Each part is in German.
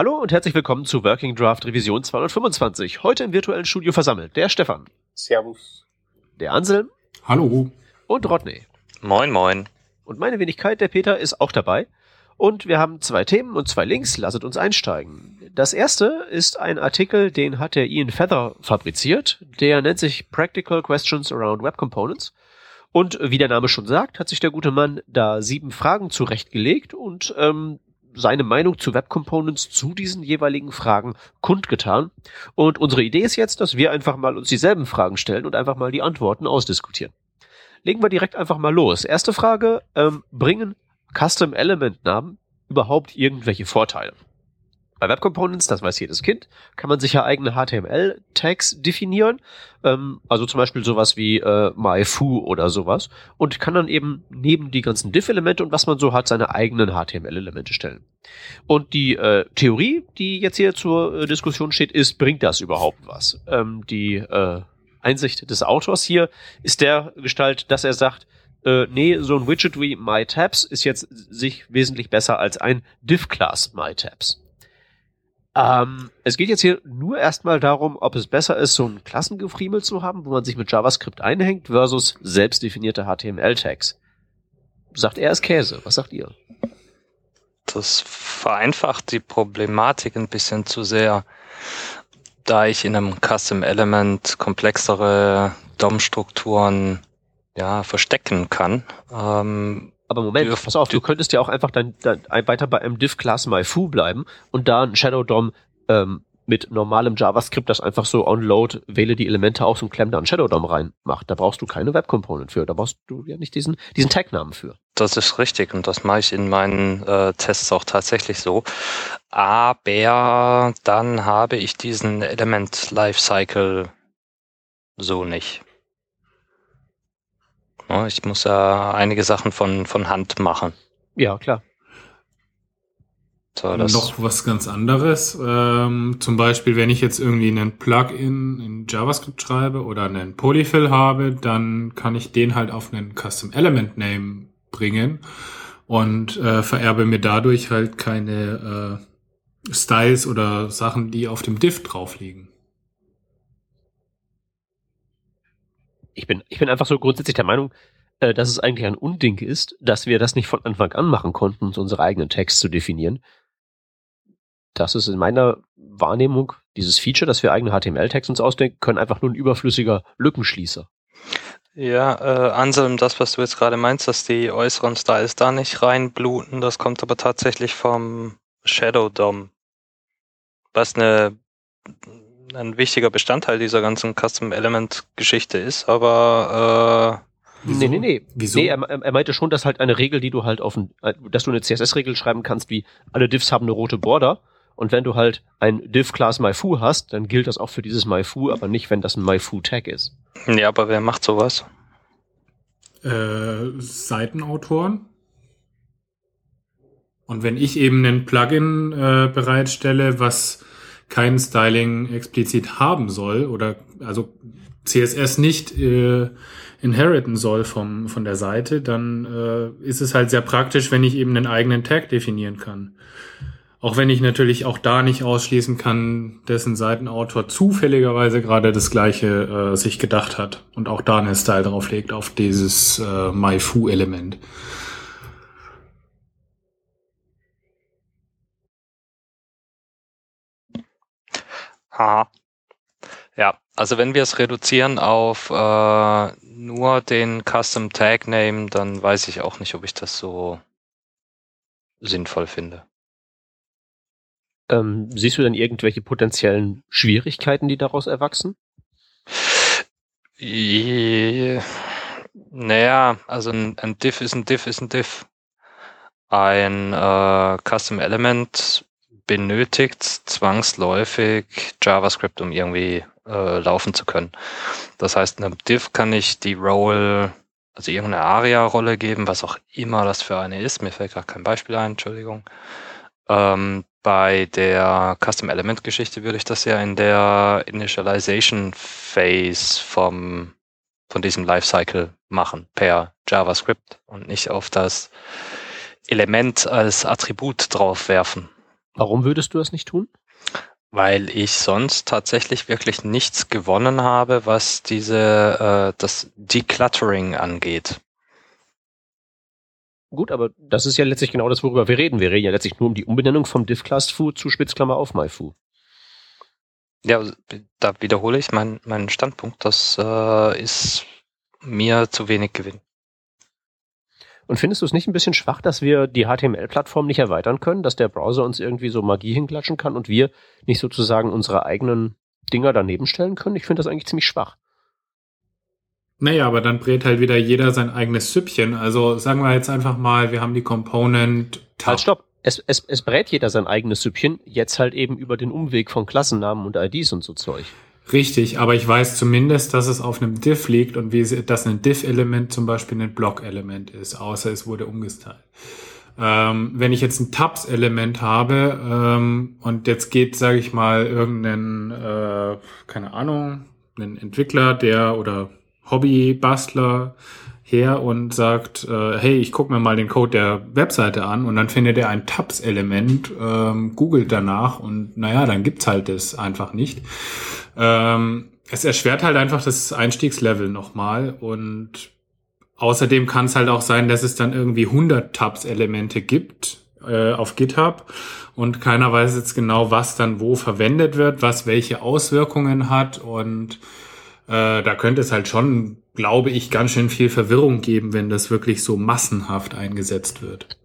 Hallo und herzlich willkommen zu Working Draft Revision 225. Heute im virtuellen Studio versammelt der Stefan. Servus. Der Anselm. Hallo. Und Rodney. Moin, moin. Und meine Wenigkeit, der Peter, ist auch dabei. Und wir haben zwei Themen und zwei Links. Lasset uns einsteigen. Das erste ist ein Artikel, den hat der Ian Feather fabriziert. Der nennt sich Practical Questions Around Web Components. Und wie der Name schon sagt, hat sich der gute Mann da sieben Fragen zurechtgelegt und ähm, seine Meinung zu Web Components zu diesen jeweiligen Fragen kundgetan. Und unsere Idee ist jetzt, dass wir einfach mal uns dieselben Fragen stellen und einfach mal die Antworten ausdiskutieren. Legen wir direkt einfach mal los. Erste Frage, ähm, bringen Custom Element Namen überhaupt irgendwelche Vorteile? Bei Web Components, das weiß jedes Kind, kann man sich ja eigene HTML-Tags definieren. Ähm, also zum Beispiel sowas wie äh, myFoo oder sowas. Und kann dann eben neben die ganzen Diff-Elemente und was man so hat, seine eigenen HTML-Elemente stellen. Und die äh, Theorie, die jetzt hier zur äh, Diskussion steht, ist, bringt das überhaupt was? Ähm, die äh, Einsicht des Autors hier ist der Gestalt, dass er sagt, äh, nee, so ein Widget wie MyTabs ist jetzt sich wesentlich besser als ein Div-Class MyTabs. Ähm, es geht jetzt hier nur erstmal darum, ob es besser ist, so ein Klassengefriemel zu haben, wo man sich mit JavaScript einhängt, versus selbstdefinierte HTML-Tags. Sagt er ist Käse. Was sagt ihr? Das vereinfacht die Problematik ein bisschen zu sehr, da ich in einem Custom Element komplexere DOM-Strukturen ja, verstecken kann. Ähm, aber Moment, pass auf, du könntest ja auch einfach dann, dann weiter bei einem Div-Class MyFoo bleiben und da ein Shadow DOM ähm, mit normalem JavaScript, das einfach so onload, wähle die Elemente aus und klemm da ein Shadow DOM rein macht. Da brauchst du keine Web Component für. Da brauchst du ja nicht diesen, diesen Tag-Namen für. Das ist richtig und das mache ich in meinen äh, Tests auch tatsächlich so. Aber dann habe ich diesen Element Lifecycle so nicht. Ne? Ich muss ja einige Sachen von, von Hand machen. Ja, klar. So, noch was ganz anderes. Ähm, zum Beispiel, wenn ich jetzt irgendwie einen Plugin in JavaScript schreibe oder einen Polyfill habe, dann kann ich den halt auf einen Custom Element Name bringen und äh, vererbe mir dadurch halt keine äh, Styles oder Sachen, die auf dem Div drauf liegen. Ich bin, ich bin einfach so grundsätzlich der Meinung, äh, dass es eigentlich ein Unding ist, dass wir das nicht von Anfang an machen konnten, uns unsere eigenen Tags zu definieren. Das ist in meiner Wahrnehmung dieses Feature, dass wir eigene HTML-Tags uns ausdenken können, einfach nur ein überflüssiger Lückenschließer. Ja, äh, Anselm, das, was du jetzt gerade meinst, dass die äußeren Styles da nicht reinbluten, das kommt aber tatsächlich vom Shadow DOM. Was eine ein wichtiger Bestandteil dieser ganzen Custom Element Geschichte ist, aber äh, Wieso? Nee, nee, nee. Wieso? Nee, er, er meinte schon, dass halt eine Regel, die du halt auf ein, dass du eine CSS-Regel schreiben kannst, wie alle Diffs haben eine rote Border. Und wenn du halt ein Div-Class MyFoo hast, dann gilt das auch für dieses MyFoo, aber nicht, wenn das ein MyFoo-Tag ist. Ja, aber wer macht sowas? Äh, Seitenautoren. Und wenn ich eben einen Plugin äh, bereitstelle, was kein Styling explizit haben soll oder also CSS nicht äh, inheriten soll vom, von der Seite, dann äh, ist es halt sehr praktisch, wenn ich eben einen eigenen Tag definieren kann. Auch wenn ich natürlich auch da nicht ausschließen kann, dessen Seitenautor zufälligerweise gerade das gleiche äh, sich gedacht hat und auch da einen Style drauf legt auf dieses äh, MyFoo-Element. Ha. Ja, also wenn wir es reduzieren auf äh, nur den Custom Tag Name, dann weiß ich auch nicht, ob ich das so sinnvoll finde. Ähm, siehst du denn irgendwelche potenziellen Schwierigkeiten, die daraus erwachsen? Je, naja, also ein, ein Diff ist ein Diff ist ein Diff. Ein äh, Custom Element benötigt zwangsläufig JavaScript, um irgendwie äh, laufen zu können. Das heißt, in einem Div kann ich die Role, also irgendeine ARIA-Rolle geben, was auch immer das für eine ist. Mir fällt gerade kein Beispiel ein, Entschuldigung. Ähm, bei der Custom Element Geschichte würde ich das ja in der Initialization Phase vom, von diesem Lifecycle machen per JavaScript und nicht auf das Element als Attribut drauf werfen. Warum würdest du das nicht tun? Weil ich sonst tatsächlich wirklich nichts gewonnen habe, was diese äh, das Decluttering angeht. Gut, aber das ist ja letztlich genau das, worüber wir reden. Wir reden ja letztlich nur um die Umbenennung vom Div-Class Foo zu Spitzklammer auf MyFoo. Ja, da wiederhole ich meinen meinen Standpunkt. Das äh, ist mir zu wenig Gewinn. Und findest du es nicht ein bisschen schwach, dass wir die HTML-Plattform nicht erweitern können, dass der Browser uns irgendwie so Magie hinklatschen kann und wir nicht sozusagen unsere eigenen Dinger daneben stellen können? Ich finde das eigentlich ziemlich schwach. Naja, aber dann brät halt wieder jeder sein eigenes Süppchen. Also sagen wir jetzt einfach mal, wir haben die Component. Halt, stopp. Es, es, es brät jeder sein eigenes Süppchen, jetzt halt eben über den Umweg von Klassennamen und IDs und so Zeug. Richtig, aber ich weiß zumindest, dass es auf einem Diff liegt und wie sie, dass ein Diff-Element zum Beispiel ein Block-Element ist, außer es wurde umgestylt. Ähm, wenn ich jetzt ein Tabs-Element habe ähm, und jetzt geht, sage ich mal, irgendein, äh, keine Ahnung, ein Entwickler, der oder Hobby-Bastler her und sagt, äh, hey, ich gucke mir mal den Code der Webseite an und dann findet er ein Tabs-Element, ähm, googelt danach und naja, dann gibt's halt das einfach nicht. Ähm, es erschwert halt einfach das Einstiegslevel nochmal und außerdem kann es halt auch sein, dass es dann irgendwie 100 Tabs-Elemente gibt äh, auf GitHub und keiner weiß jetzt genau, was dann wo verwendet wird, was welche Auswirkungen hat und äh, da könnte es halt schon, glaube ich, ganz schön viel Verwirrung geben, wenn das wirklich so massenhaft eingesetzt wird.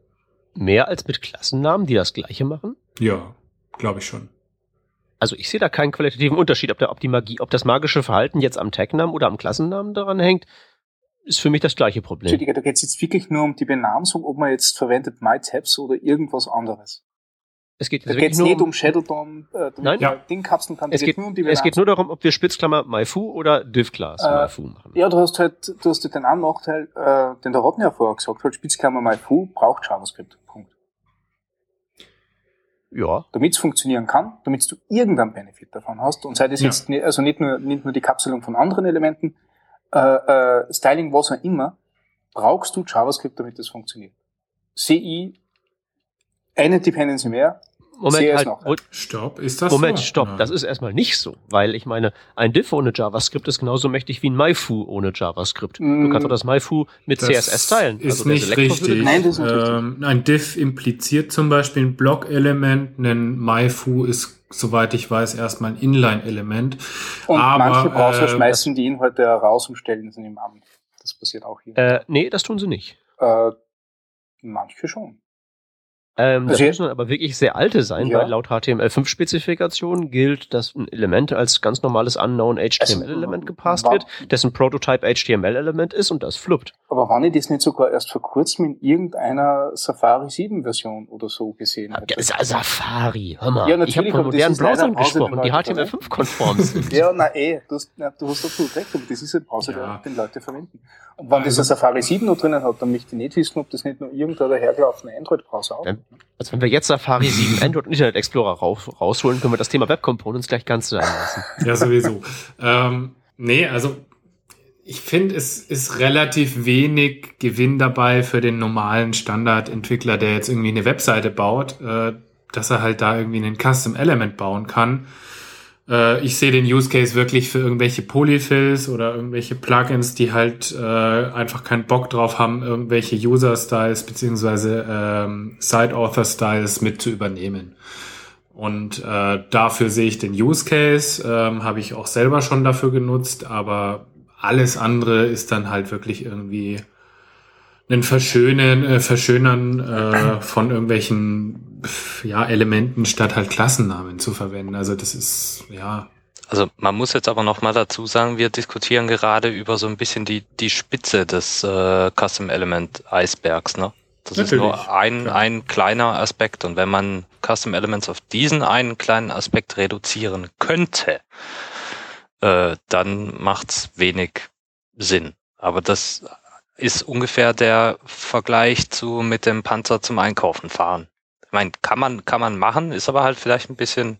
Mehr als mit Klassennamen, die das gleiche machen? Ja, glaube ich schon. Also ich sehe da keinen qualitativen Unterschied, ob, der, ob die Magie, ob das magische Verhalten jetzt am Tagnamen oder am Klassennamen daran hängt, ist für mich das gleiche Problem. Entschuldige, da geht es jetzt wirklich nur um die Benamsung, ob man jetzt verwendet MyTabs oder irgendwas anderes. Es geht da geht es nicht um, um Shadowdom, äh, Nein, ja. Dingkapseln kann. Es geht, nur um die es geht nur darum, ob wir Spitzklammer MyFu oder DivClass äh, MyFu machen. Ja, du hast halt, du hast halt den einen Nachteil, äh, den der Rotten ja vorher gesagt hat, Spitzklammer MyFu braucht JavaScript. Ja. Damit es funktionieren kann, damit du irgendeinen Benefit davon hast und sei das ja. jetzt, nicht, also nicht nur, nicht nur die Kapselung von anderen Elementen, äh, äh, Styling, was auch immer, brauchst du JavaScript, damit das funktioniert. CI eine Dependency mehr. Moment, halt, noch. Stopp, ist das Moment, so? stopp, ja. das ist erstmal nicht so, weil ich meine, ein Diff ohne JavaScript ist genauso mächtig wie ein MyFu ohne JavaScript. Mm. Du kannst auch das MyFu mit das CSS teilen. Ist also nicht richtig. Nein, das ist nicht ähm, richtig. Ein Diff impliziert zum Beispiel ein Block-Element, ein MyFu ist soweit ich weiß, erstmal ein Inline-Element. Und Aber, manche Browser äh, schmeißen die Inhalte raus und stellen sie im Amt. Das passiert auch hier. Äh, nee, das tun sie nicht. Äh, manche schon. Ähm, das müssen aber wirklich sehr alte sein, ja. weil laut HTML5-Spezifikation gilt, dass ein Element als ganz normales Unknown HTML-Element gepasst wird, dessen Prototype HTML-Element ist und das fluppt. Aber wann ich das nicht sogar erst vor kurzem in irgendeiner Safari 7-Version oder so gesehen habe? Ja, Safari, hör mal. Ja, ich habe von modernen Browsern gesprochen, die HTML5-konform sind. ja, na eh, du hast, na, du hast absolut recht, aber das ist ein Browser, ja. den Leute verwenden. Und wenn also, das ein Safari 7 noch drinnen hat, dann möchte ich nicht wissen, ob das nicht nur irgendein dahergelaufener Android-Browser auch also wenn wir jetzt Safari 7 Android und Internet Explorer raus, rausholen, können wir das Thema Web Components gleich ganz sein lassen. Ja, sowieso. ähm, nee, also ich finde, es ist relativ wenig Gewinn dabei für den normalen Standardentwickler, der jetzt irgendwie eine Webseite baut, äh, dass er halt da irgendwie einen Custom Element bauen kann äh, ich sehe den Use Case wirklich für irgendwelche Polyfills oder irgendwelche Plugins, die halt äh, einfach keinen Bock drauf haben, irgendwelche User-Styles beziehungsweise ähm, Side-Author-Styles mit zu übernehmen. Und äh, dafür sehe ich den Use Case, ähm, habe ich auch selber schon dafür genutzt, aber alles andere ist dann halt wirklich irgendwie ein Verschönen, äh, Verschönern äh, von irgendwelchen ja, Elementen statt halt Klassennamen zu verwenden. Also das ist, ja. Also man muss jetzt aber noch mal dazu sagen, wir diskutieren gerade über so ein bisschen die, die Spitze des äh, Custom Element Eisbergs, ne? Das Natürlich, ist nur ein, ein kleiner Aspekt. Und wenn man Custom Elements auf diesen einen kleinen Aspekt reduzieren könnte, äh, dann macht's wenig Sinn. Aber das ist ungefähr der Vergleich zu mit dem Panzer zum Einkaufen fahren. Ich meine, kann man, kann man machen, ist aber halt vielleicht ein bisschen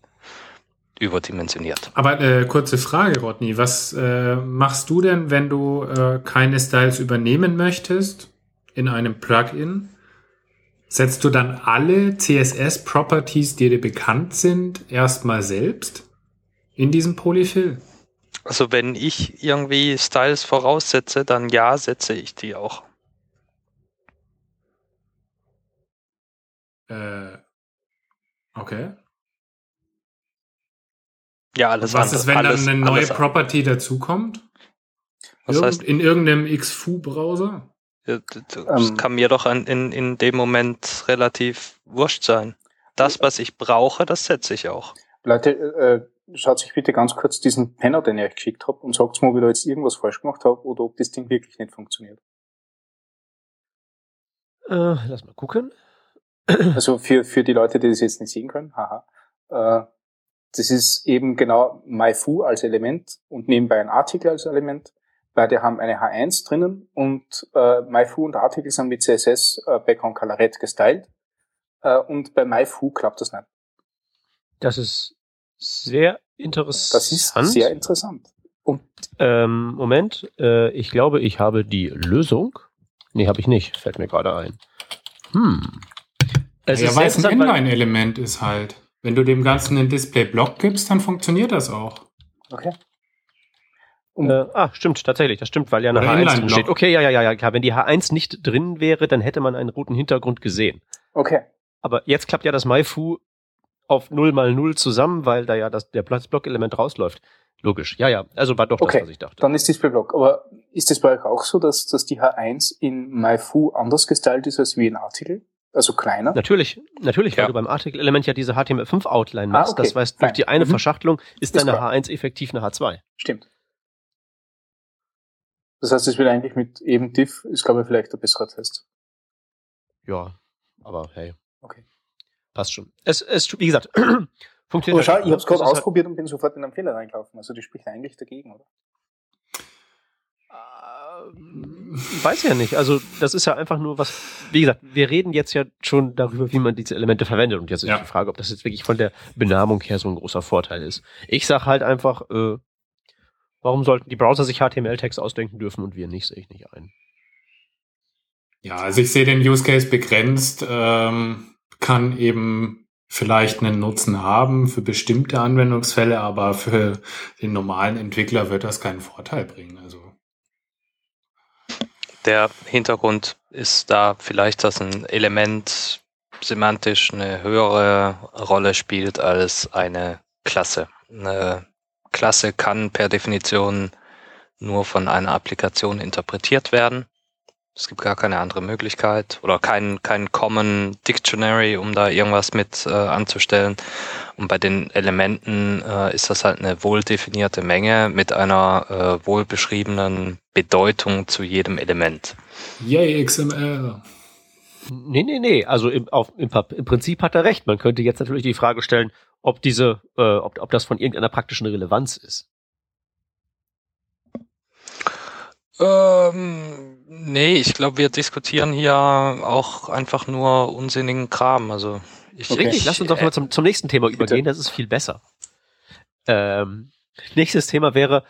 überdimensioniert. Aber äh, kurze Frage, Rodney, was äh, machst du denn, wenn du äh, keine Styles übernehmen möchtest in einem Plugin? Setzt du dann alle CSS-Properties, die dir bekannt sind, erstmal selbst in diesem Polyfill? Also wenn ich irgendwie Styles voraussetze, dann ja, setze ich die auch. Äh, okay. Ja, alles Was andere. ist, wenn alles, dann eine neue Property dazukommt? Was Irgend, heißt- in irgendeinem XFU-Browser? Das Ähm. kann mir doch an, in, in dem Moment relativ wurscht sein. Das, was ich brauche, das setze ich auch. Leute, äh, schaut sich bitte ganz kurz diesen Penner, den ich euch geschickt habe, und sagt mir, ob ich da jetzt irgendwas falsch gemacht habe oder ob das Ding wirklich nicht funktioniert. Äh, lass mal gucken. Also für, für die Leute, die das jetzt nicht sehen können, haha. Äh, das ist eben genau MyFoo als Element und nebenbei ein Artikel als Element. Beide haben eine H1 drinnen und äh, MyFoo und Artikel sind mit CSS äh, Background Colorette gestylt. Äh, und bei MyFoo klappt das nicht. Das ist sehr interessant. Das ist sehr interessant. Und Ähm, Moment, äh, ich glaube, ich habe die Lösung. Nee, habe ich nicht. Fällt mir gerade ein. Hm. Es ja, ist weil es ein Inline-Element ist halt. Wenn du dem Ganzen einen Display-Block gibst, dann funktioniert das auch. okay. Und Äh, ah, stimmt, tatsächlich, das stimmt, weil ja eine Oder H1 drin steht. Okay, ja, ja, ja, ja, klar. Wenn die H1 nicht drin wäre, dann hätte man einen roten Hintergrund gesehen. okay. Aber jetzt klappt ja das MyFu auf 0 mal 0 zusammen, weil da ja das, der Platzblock-Element rausläuft. Logisch. Ja, ja. Also war doch Okay, das, was ich dachte. Dann ist Displayblock. Aber ist das bei euch auch so, dass, dass die H1 in MyFoo anders gestylt ist als wie in Artikel? Also kleiner? Natürlich, natürlich, weil Ja. du beim Artikel-Element ja diese HTML5-Outline Ah, machst. okay, Das heißt, durch die eine Mhm. Verschachtelung ist Ist deine klar. H1 effektiv eine H2. Stimmt. Das heißt, es wird eigentlich mit eben diff, ist glaube ich vielleicht der bessere Test. Ja, aber hey. Okay. Passt schon. Es, es wie gesagt, funktioniert. Aber schau, halt. ich habe es gerade halt- ausprobiert und bin sofort in einen Fehler reingelaufen. Also die spricht eigentlich dagegen, oder? Weiß ja nicht. Also das ist ja einfach nur was. Wie gesagt, wir reden jetzt ja schon darüber, wie man diese Elemente verwendet. Und jetzt ist Ja. die Frage, ob das jetzt wirklich von der Benamung her so ein großer Vorteil ist. Ich sag halt einfach, äh, warum sollten die Browser sich HTML-Text ausdenken dürfen und wir nicht, sehe ich nicht ein. Ja, also ich sehe den Use Case begrenzt, ähm, kann eben vielleicht einen Nutzen haben für bestimmte Anwendungsfälle, aber für den normalen Entwickler wird das keinen Vorteil bringen. Also Der Hintergrund ist da vielleicht, dass ein Element semantisch eine höhere Rolle spielt als eine Klasse. Eine Klasse kann per Definition nur von einer Applikation interpretiert werden. Es gibt gar keine andere Möglichkeit oder kein, kein Common Dictionary, um da irgendwas mit äh, anzustellen. Und bei den Elementen äh, ist das halt eine wohl definierte Menge mit einer äh, wohl beschriebenen Bedeutung zu jedem Element. yay XML. Nee, nee, nee. Also im, auf, im, im Prinzip hat er recht. Man könnte jetzt natürlich die Frage stellen, ob diese, äh, ob, ob das von irgendeiner praktischen Relevanz ist. Ähm, nee, ich glaube, wir diskutieren hier auch einfach nur unsinnigen Kram. Also ich, Okay. Richtig, lass uns doch mal zum, zum nächsten Thema Bitte. übergehen, das ist viel besser. Ähm, nächstes Thema wäre,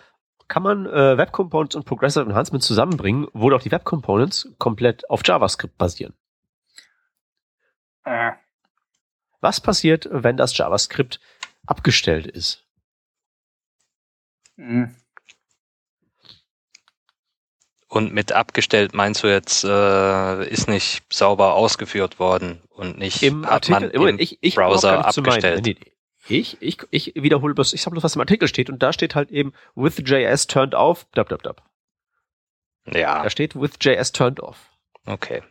kann man äh, Web Components und Progressive Enhancement zusammenbringen, wo doch die Web Components komplett auf JavaScript basieren? Äh, Was passiert, wenn das JavaScript abgestellt ist? mh. Und mit abgestellt meinst du jetzt, äh, ist nicht sauber ausgeführt worden und nicht Im hat man Artikel, im Moment, im ich, ich Browser abgestellt. Nee. Ich, ich, ich wiederhole bloß, ich sag bloß, was im Artikel steht und da steht halt eben with JS turned off, dab, dab, dab. Ja, Da steht with JS turned off. okay.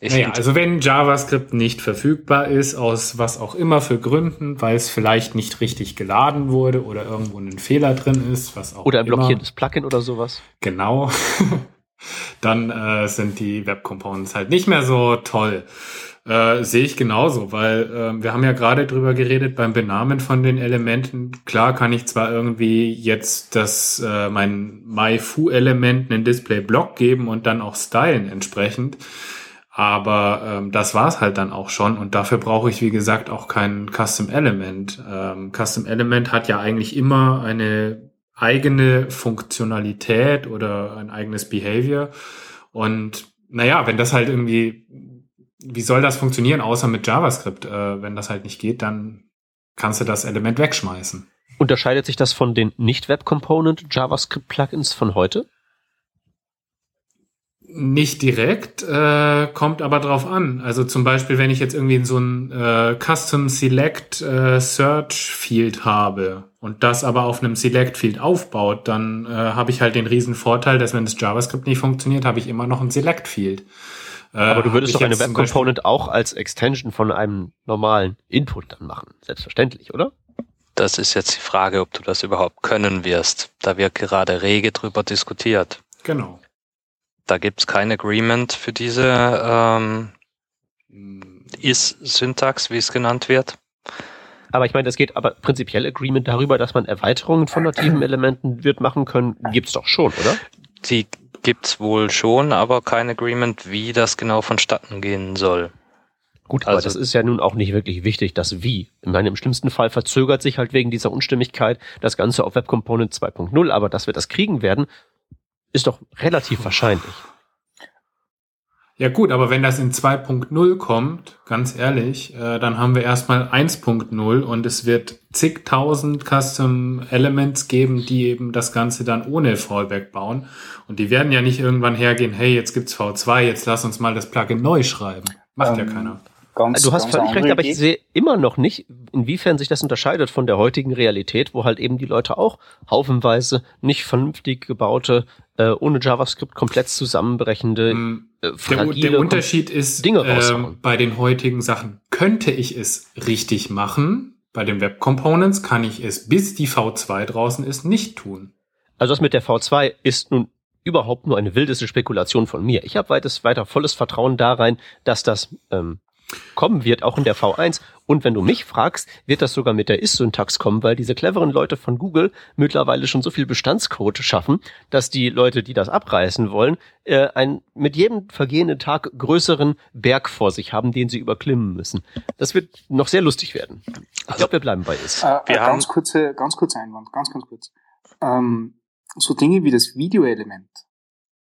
Ich Naja, also wenn JavaScript nicht verfügbar ist, aus was auch immer für Gründen, weil es vielleicht nicht richtig geladen wurde oder irgendwo ein Fehler drin ist, was auch Oder ein immer. blockierendes Plugin oder sowas. Genau. Dann äh, sind die Web Components halt nicht mehr so toll. Äh, Sehe ich genauso, weil äh, wir haben ja gerade drüber geredet beim Benamen von den Elementen. Klar kann ich zwar irgendwie jetzt das äh, mein MyFoo-Element einen Display-Block geben und dann auch stylen entsprechend. Aber ähm, das war's halt dann auch schon und dafür brauche ich, wie gesagt, auch kein Custom Element. Ähm, Custom Element hat ja eigentlich immer eine eigene Funktionalität oder ein eigenes Behavior. Und naja, wenn das halt irgendwie wie soll das funktionieren, außer mit JavaScript? Äh, wenn das halt nicht geht, dann kannst du das Element wegschmeißen. Unterscheidet sich das von den Nicht-Web-Component JavaScript-Plugins von heute? Nicht direkt, äh, kommt aber drauf an. Also zum Beispiel, wenn ich jetzt irgendwie so ein äh, Custom Select äh, Search Field habe und das aber auf einem Select Field aufbaut, dann äh, habe ich halt den riesen Vorteil, dass wenn das JavaScript nicht funktioniert, habe ich immer noch ein Select Field. Äh, aber du würdest doch eine Web Component auch als Extension von einem normalen Input dann machen, selbstverständlich, oder? Das ist jetzt die Frage, ob du das überhaupt können wirst. Da wird gerade rege drüber diskutiert. Genau. Da gibt's kein Agreement für diese ähm, Is-Syntax, wie es genannt wird. Aber ich meine, es geht aber prinzipiell Agreement darüber, dass man Erweiterungen von nativen Elementen wird machen können, gibt's doch schon, oder? Die gibt's wohl schon, aber kein Agreement, wie das genau vonstatten gehen soll. Gut, also, aber das ist ja nun auch nicht wirklich wichtig, das Wie. Ich meine, im schlimmsten Fall verzögert sich halt wegen dieser Unstimmigkeit das Ganze auf Web Component 2.0, aber dass wir das kriegen werden, ist doch relativ wahrscheinlich. Ja gut, aber wenn das in 2.0 kommt, ganz ehrlich, äh, dann haben wir erstmal 1.0 und es wird zigtausend Custom Elements geben, die eben das Ganze dann ohne Fallback bauen. Und die werden ja nicht irgendwann hergehen, hey, jetzt gibt's V2, jetzt lass uns mal das Plugin neu schreiben. Macht ähm, ja keiner. Ganz, du hast völlig recht, aber ich sehe immer noch nicht, inwiefern sich das unterscheidet von der heutigen Realität, wo halt eben die Leute auch haufenweise nicht vernünftig gebaute, äh, ohne JavaScript komplett zusammenbrechende, mm, äh, fragile der, der Unterschied ist, Dinge äh, bei den heutigen Sachen könnte ich es richtig machen, bei den Web Components kann ich es, bis die V2 draußen ist, nicht tun. Also das mit der V2 ist nun überhaupt nur eine wildeste Spekulation von mir. Ich habe weites, weiter volles Vertrauen da rein, dass das ähm, kommen wird, auch in der V1. Und wenn du mich fragst, wird das sogar mit der Ist-Syntax kommen, weil diese cleveren Leute von Google mittlerweile schon so viel Bestandscode schaffen, dass die Leute, die das abreißen wollen, äh, einen mit jedem vergehenden Tag größeren Berg vor sich haben, den sie überklimmen müssen. Das wird noch sehr lustig werden. Ich also, glaube, wir bleiben bei Ist. Äh, wir ganz kurze, ganz kurze Einwand, ganz, ganz kurz. Ähm, so Dinge wie das Videoelement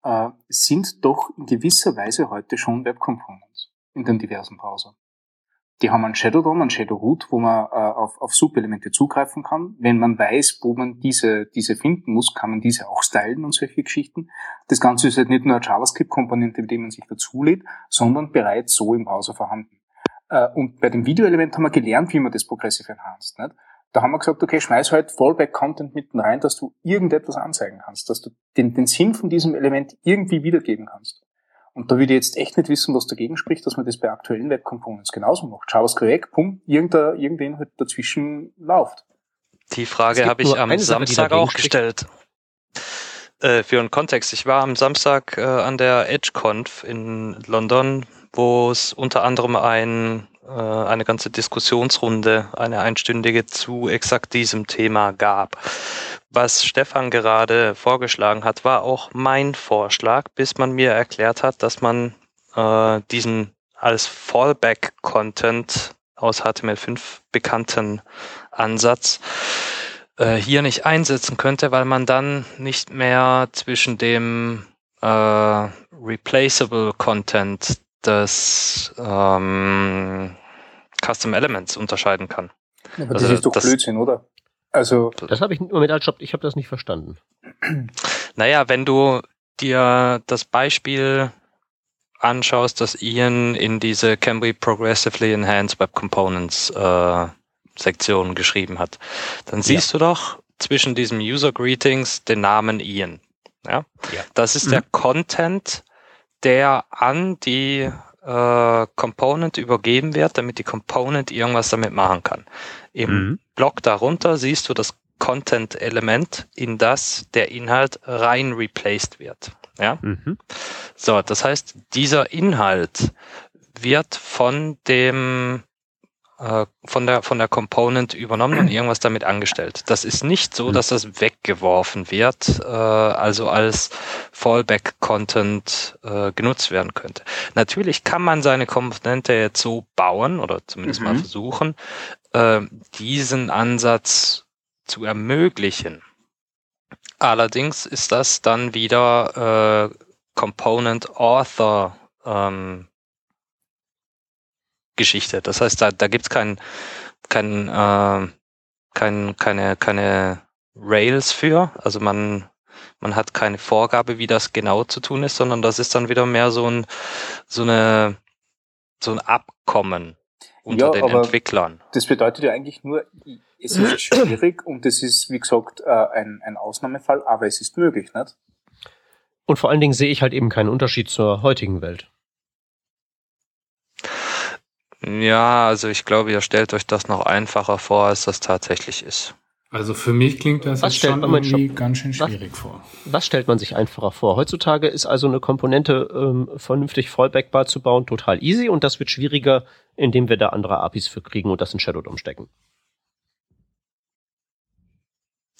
äh, sind doch in gewisser Weise heute schon Web Components in den diversen Browsern. Die haben einen Shadow DOM, einen Shadow Root, wo man äh, auf, auf Subelemente zugreifen kann. Wenn man weiß, wo man diese, diese finden muss, kann man diese auch stylen und solche Geschichten. Das Ganze ist halt nicht nur eine JavaScript-Komponente, die man sich dazulädt, sondern bereits so im Browser vorhanden. Äh, und bei dem Videoelement haben wir gelernt, wie man das Progressive enhanced. Nicht? Da haben wir gesagt, okay, schmeiß halt Fallback-Content mitten rein, dass du irgendetwas anzeigen kannst, dass du den, den Sinn von diesem Element irgendwie wiedergeben kannst. Und da würde ich jetzt echt nicht wissen, was dagegen spricht, dass man das bei aktuellen Web Components genauso macht. JavaScript, Punkt, irgendein, irgendein halt dazwischen läuft. Die Frage habe ich am Samstag auch spricht. gestellt. Äh, für einen Kontext. Ich war am Samstag äh, an der EdgeConf in London, wo es unter anderem ein, äh, eine ganze Diskussionsrunde, eine einstündige zu exakt diesem Thema gab was Stefan gerade vorgeschlagen hat, war auch mein Vorschlag, bis man mir erklärt hat, dass man äh, diesen als Fallback-Content aus HTML5 bekannten Ansatz äh, hier nicht einsetzen könnte, weil man dann nicht mehr zwischen dem äh, replaceable Content des ähm, Custom Elements unterscheiden kann. Aber das also, ist doch Blödsinn, oder? Also das habe ich Moment, als ich habe das nicht verstanden. Naja, wenn du dir das Beispiel anschaust, das Ian in diese Can we progressively enhance web components äh, Sektion geschrieben hat, dann siehst ja. du doch zwischen diesem User Greetings den Namen Ian. Ja, ja. das ist mhm. der Content, der an die äh, Component übergeben wird, damit die Component irgendwas damit machen kann. Im mhm. Block darunter siehst du das Content-Element, in das der Inhalt rein replaced wird. Ja? Mhm. So, das heißt, dieser Inhalt wird von dem äh, von der von der Component übernommen und irgendwas damit angestellt. Das ist nicht so, dass das weggeworfen wird, äh, also als Fallback-Content äh, genutzt werden könnte. Natürlich kann man seine Komponente jetzt so bauen oder zumindest mhm. mal versuchen, äh, diesen Ansatz zu ermöglichen. Allerdings ist das dann wieder äh, Component Author ähm, Geschichte. Das heißt, da, da gibt's kein, kein, äh, kein, keine, keine Rails für. Also man, man hat keine Vorgabe, wie das genau zu tun ist, sondern das ist dann wieder mehr so ein, so eine, so ein Abkommen unter ja, den Entwicklern. Das bedeutet ja eigentlich nur, es ist schwierig und es ist, wie gesagt, äh, ein, ein Ausnahmefall, aber es ist möglich, nicht? Und vor allen Dingen sehe ich halt eben keinen Unterschied zur heutigen Welt. Ja, also ich glaube, ihr stellt euch das noch einfacher vor, als das tatsächlich ist. Also für mich klingt das was jetzt schon irgendwie ganz schön schwierig was, vor. Was stellt man sich einfacher vor? Heutzutage ist also eine Komponente ähm, vernünftig fallbackbar zu bauen total easy und das wird schwieriger, indem wir da andere APIs für kriegen und das in Shadow DOM stecken.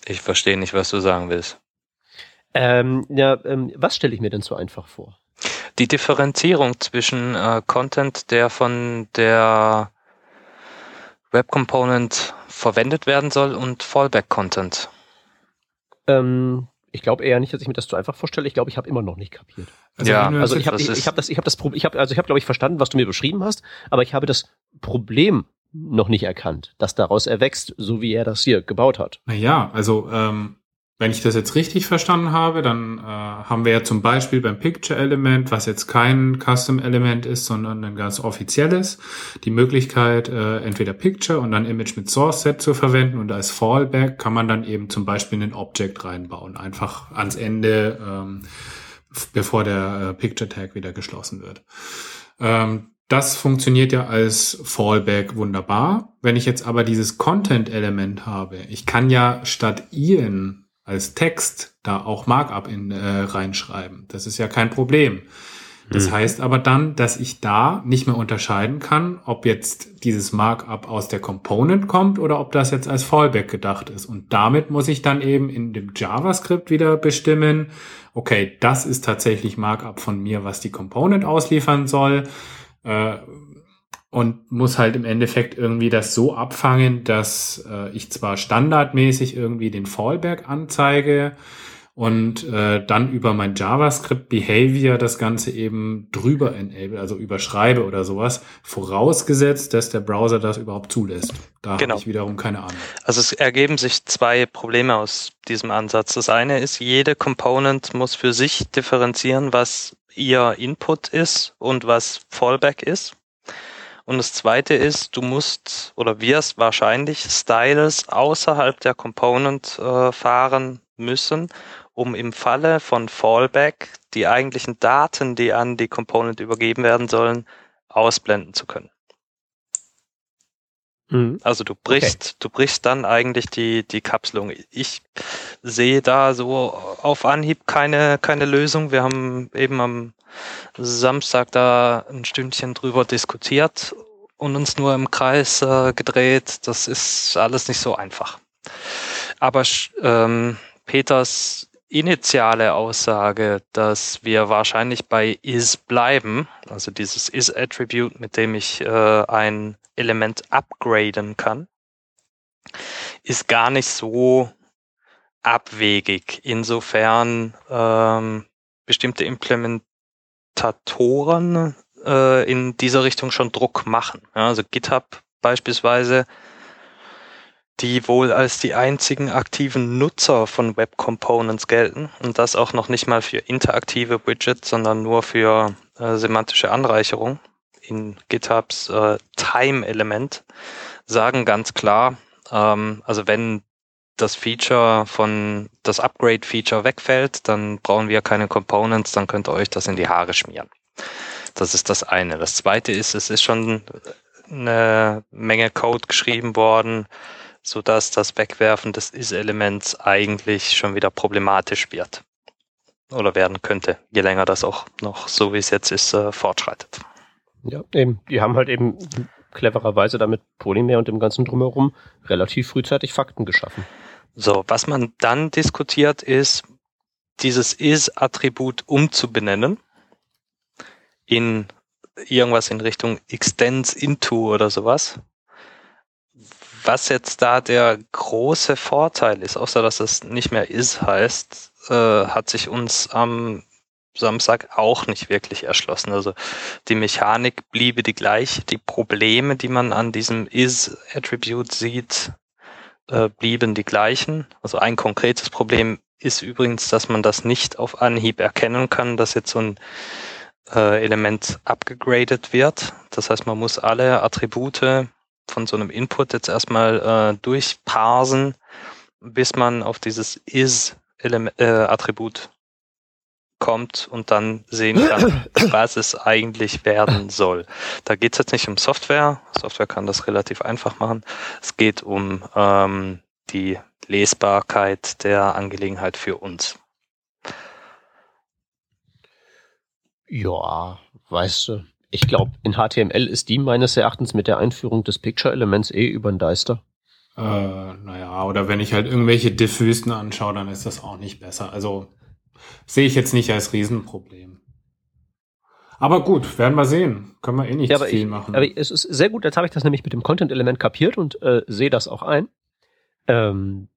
Ich verstehe nicht, was du sagen willst. Ähm, ja, ähm, was stelle ich mir denn so einfach vor? Die Differenzierung zwischen äh, Content, der von der Web Component verwendet werden soll und Fallback-Content. Ähm, ich glaube eher nicht, dass ich mir das zu einfach vorstelle. Ich glaube, ich habe immer noch nicht kapiert. Also ja, also ich habe ich, ich hab das, ich habe das, ich habe also ich habe glaube ich verstanden, was du mir beschrieben hast, aber ich habe das Problem noch nicht erkannt, das daraus erwächst, so wie er das hier gebaut hat. Naja, also ähm, wenn ich das jetzt richtig verstanden habe, dann äh, haben wir ja zum Beispiel beim Picture-Element, was jetzt kein Custom-Element ist, sondern ein ganz offizielles, die Möglichkeit, äh, entweder Picture und dann Image mit Source-Set zu verwenden und als Fallback kann man dann eben zum Beispiel ein Object reinbauen, einfach ans Ende, ähm, bevor der äh, Picture-Tag wieder geschlossen wird. Ähm, das funktioniert ja als Fallback wunderbar. Wenn ich jetzt aber dieses Content-Element habe, ich kann ja statt Ian als Text da auch Markup in, äh, reinschreiben. Das ist ja kein Problem. Das mhm. heißt aber dann, dass ich da nicht mehr unterscheiden kann, ob jetzt dieses Markup aus der Component kommt oder ob das jetzt als Fallback gedacht ist. Und damit muss ich dann eben in dem JavaScript wieder bestimmen, okay, das ist tatsächlich Markup von mir, was die Component ausliefern soll. Äh, und muss halt im Endeffekt irgendwie das so abfangen, dass äh, ich zwar standardmäßig irgendwie den Fallback anzeige und äh, dann über mein JavaScript Behavior das Ganze eben drüber enable, also überschreibe oder sowas, vorausgesetzt, dass der Browser das überhaupt zulässt. Da genau. habe ich wiederum keine Ahnung. Also es ergeben sich zwei Probleme aus diesem Ansatz. Das eine ist, jede Component muss für sich differenzieren, was ihr Input ist und was Fallback ist. Und das zweite ist, du musst oder wirst wahrscheinlich Styles außerhalb der Component äh, fahren müssen, um im Falle von Fallback die eigentlichen Daten, die an die Component übergeben werden sollen, ausblenden zu können. Mhm. Also du brichst, okay. du brichst dann eigentlich die, die Kapselung. Ich sehe da so auf Anhieb keine, keine Lösung. Wir haben eben am Samstag da ein Stündchen drüber diskutiert und uns nur im Kreis äh, gedreht. Das ist alles nicht so einfach. Aber ähm, Peters initiale Aussage, dass wir wahrscheinlich bei is bleiben, also dieses is-Attribute, mit dem ich äh, ein Element upgraden kann, ist gar nicht so abwegig. Insofern ähm, bestimmte Implementatoren äh, in dieser Richtung schon Druck machen. Ja, also GitHub beispielsweise, die wohl als die einzigen aktiven Nutzer von Web Components gelten und das auch noch nicht mal für interaktive Widgets, sondern nur für äh, semantische Anreicherung in GitHubs äh, Time-Element, sagen ganz klar, ähm, also wenn das Feature von das Upgrade-Feature wegfällt, dann brauchen wir keine Components, dann könnt ihr euch das in die Haare schmieren. Das ist das eine. Das zweite ist, es ist schon eine Menge Code geschrieben worden, so dass das Wegwerfen des Is-Elements eigentlich schon wieder problematisch wird. Oder werden könnte, je länger das auch noch so wie es jetzt ist, äh, fortschreitet. Ja, eben. Die haben halt eben clevererweise damit Polymer und dem ganzen drumherum relativ frühzeitig Fakten geschaffen. So, was man dann diskutiert ist, dieses is-Attribut umzubenennen in irgendwas in Richtung extends into oder sowas. Was jetzt da der große Vorteil ist, außer dass es nicht mehr is heißt, äh, hat sich uns am Samstag auch nicht wirklich erschlossen. Also die Mechanik bliebe die gleiche, die Probleme, die man an diesem is-Attribute sieht, äh, blieben die gleichen. Also ein konkretes Problem ist übrigens, dass man das nicht auf Anhieb erkennen kann, dass jetzt so ein äh, Element abgegradet wird. Das heißt, man muss alle Attribute von so einem Input jetzt erstmal äh, durchparsen, bis man auf dieses is-Attribut kommt und dann sehen kann, was es eigentlich werden soll. Da geht es jetzt nicht um Software. Software kann das relativ einfach machen. Es geht um ähm, die Lesbarkeit der Angelegenheit für uns. Ja, weißt du. Ich glaube, in HTML ist die meines Erachtens mit der Einführung des Picture-Elements eh über den Deister. Äh, naja, oder wenn ich halt irgendwelche Diffüsten anschaue, dann ist das auch nicht besser. Also sehe ich jetzt nicht als Riesenproblem. Aber gut, werden wir sehen. Können wir eh nicht ja, viel ich, machen. Aber es ist sehr gut, jetzt habe ich das nämlich mit dem Content-Element kapiert und äh, sehe das auch ein. Ähm,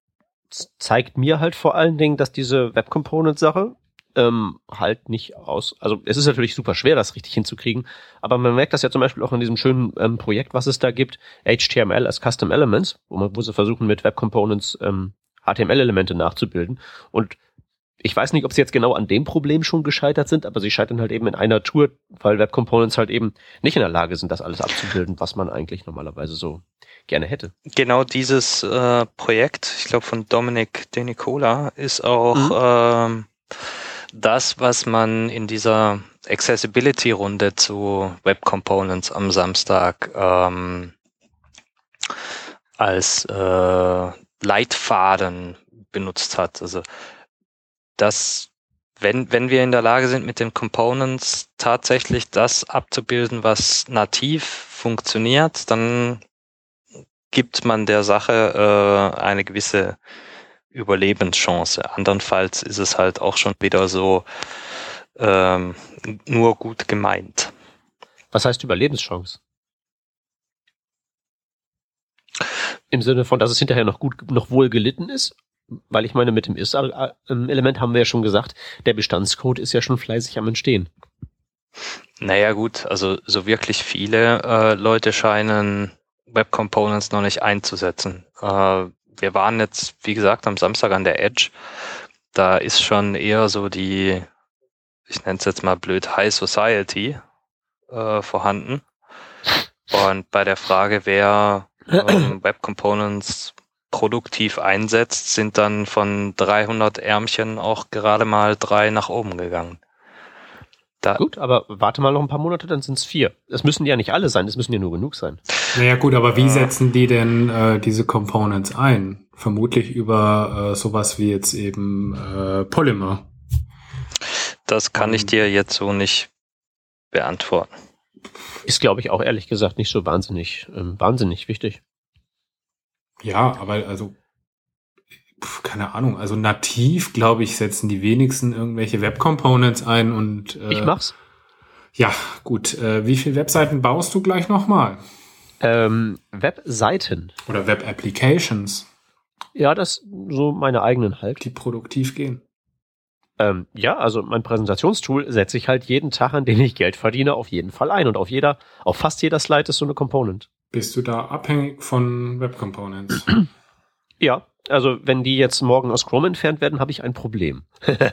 zeigt mir halt vor allen Dingen, dass diese Web-Component-Sache ähm, halt nicht aus. Also es ist natürlich super schwer, das richtig hinzukriegen, aber man merkt das ja zum Beispiel auch in diesem schönen ähm, Projekt, was es da gibt, HTML als Custom Elements, wo man wo sie versuchen mit Web Components ähm, HTML-Elemente nachzubilden. Und ich weiß nicht, ob sie jetzt genau an dem Problem schon gescheitert sind, aber sie scheitern halt eben in einer Tour, weil Web Components halt eben nicht in der Lage sind, das alles abzubilden, was man eigentlich normalerweise so gerne hätte. Genau dieses äh, Projekt, ich glaube von Dominic De Nicola, ist auch mhm. ähm, das, was man in dieser Accessibility-Runde zu Web Components am Samstag ähm, als äh, Leitfaden benutzt hat. Also dass wenn, wenn wir in der Lage sind, mit den Components tatsächlich das abzubilden, was nativ funktioniert, dann gibt man der Sache äh, eine gewisse Überlebenschance. Andernfalls ist es halt auch schon wieder so ähm, nur gut gemeint. Was heißt Überlebenschance? Im Sinne von, dass es hinterher noch gut, noch wohl gelitten ist? Weil ich meine, mit dem Ist-Element haben wir ja schon gesagt, der Bestandscode ist ja schon fleißig am Entstehen. Naja gut, also so wirklich viele äh, Leute scheinen Web Components noch nicht einzusetzen. Äh, wir waren jetzt, wie gesagt, am Samstag an der Edge. Da ist schon eher so die, ich nenne es jetzt mal blöd, High Society äh, vorhanden. Und bei der Frage, wer ähm, Web Components produktiv einsetzt, sind dann von 300 Ärmchen auch gerade mal drei nach oben gegangen. Da gut, aber warte mal noch ein paar Monate, dann sind es vier. Es müssen ja nicht alle sein, es müssen ja nur genug sein. Naja gut, aber wie setzen die denn äh, diese Components ein? Vermutlich über äh, sowas wie jetzt eben äh, Polymer. Das kann ich dir jetzt so nicht beantworten. Ist, glaube ich, auch ehrlich gesagt nicht so wahnsinnig, ähm, wahnsinnig wichtig. Ja, aber also keine Ahnung, also nativ, glaube ich, setzen die wenigsten irgendwelche Web-Components ein und äh, ich mach's. Ja, gut. Äh, wie viele Webseiten baust du gleich nochmal? Ähm, Webseiten. Oder Web-Applications. Ja, das so meine eigenen halt. Die produktiv gehen. Ähm, ja, also mein Präsentationstool setze ich halt jeden Tag, an dem ich Geld verdiene, auf jeden Fall ein. Und auf jeder, auf fast jeder Slide ist so eine Component. Bist du da abhängig von Web Components? ja, also wenn die jetzt morgen aus Chrome entfernt werden, habe ich ein Problem.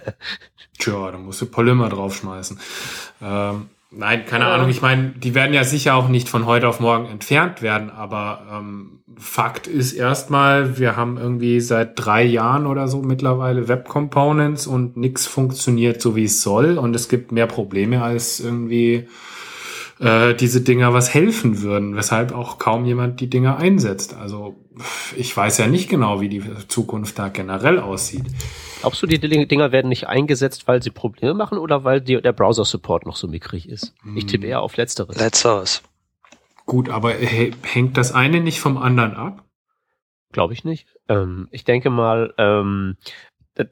Tja, da musst du Polymer draufschmeißen. Ähm, nein, keine Ahnung. Ich meine, die werden ja sicher auch nicht von heute auf morgen entfernt werden, aber ähm, Fakt ist erstmal, wir haben irgendwie seit drei Jahren oder so mittlerweile Web Components und nichts funktioniert so wie es soll und es gibt mehr Probleme als irgendwie äh, diese Dinger was helfen würden, weshalb auch kaum jemand die Dinger einsetzt. Also ich weiß ja nicht genau, wie die Zukunft da generell aussieht. Glaubst du, die Dinger werden nicht eingesetzt, weil sie Probleme machen oder weil die, der Browser-Support noch so mickrig ist? Ich tippe eher auf Letzteres. Letzteres. Gut, aber hängt das eine nicht vom anderen ab? Glaube ich nicht. Ähm, ich denke mal, ähm,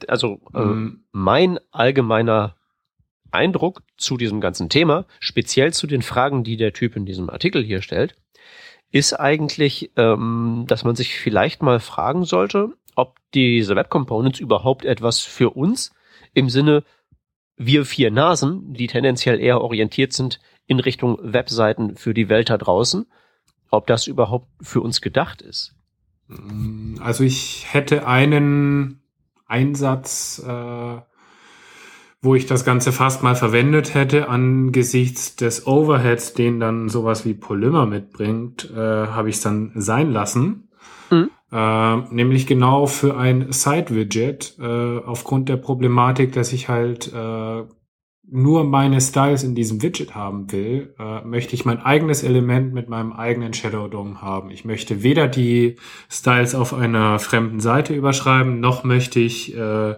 also ähm, mein allgemeiner Eindruck zu diesem ganzen Thema, speziell zu den Fragen, die der Typ in diesem Artikel hier stellt, ist eigentlich, ähm, dass man sich vielleicht mal fragen sollte, ob diese Web Components überhaupt etwas für uns im Sinne wir vier Nasen, die tendenziell eher orientiert sind in Richtung Webseiten für die Welt da draußen, ob das überhaupt für uns gedacht ist. Also ich hätte einen Einsatz, äh, wo ich das Ganze fast mal verwendet hätte, angesichts des Overheads, den dann sowas wie Polymer mitbringt, äh, habe ich es dann sein lassen. Mhm. Äh, nämlich genau für ein Side-Widget, äh, aufgrund der Problematik, dass ich halt äh, nur meine Styles in diesem Widget haben will, äh, möchte ich mein eigenes Element mit meinem eigenen Shadow DOM haben. Ich möchte weder die Styles auf einer fremden Seite überschreiben, noch möchte ich äh,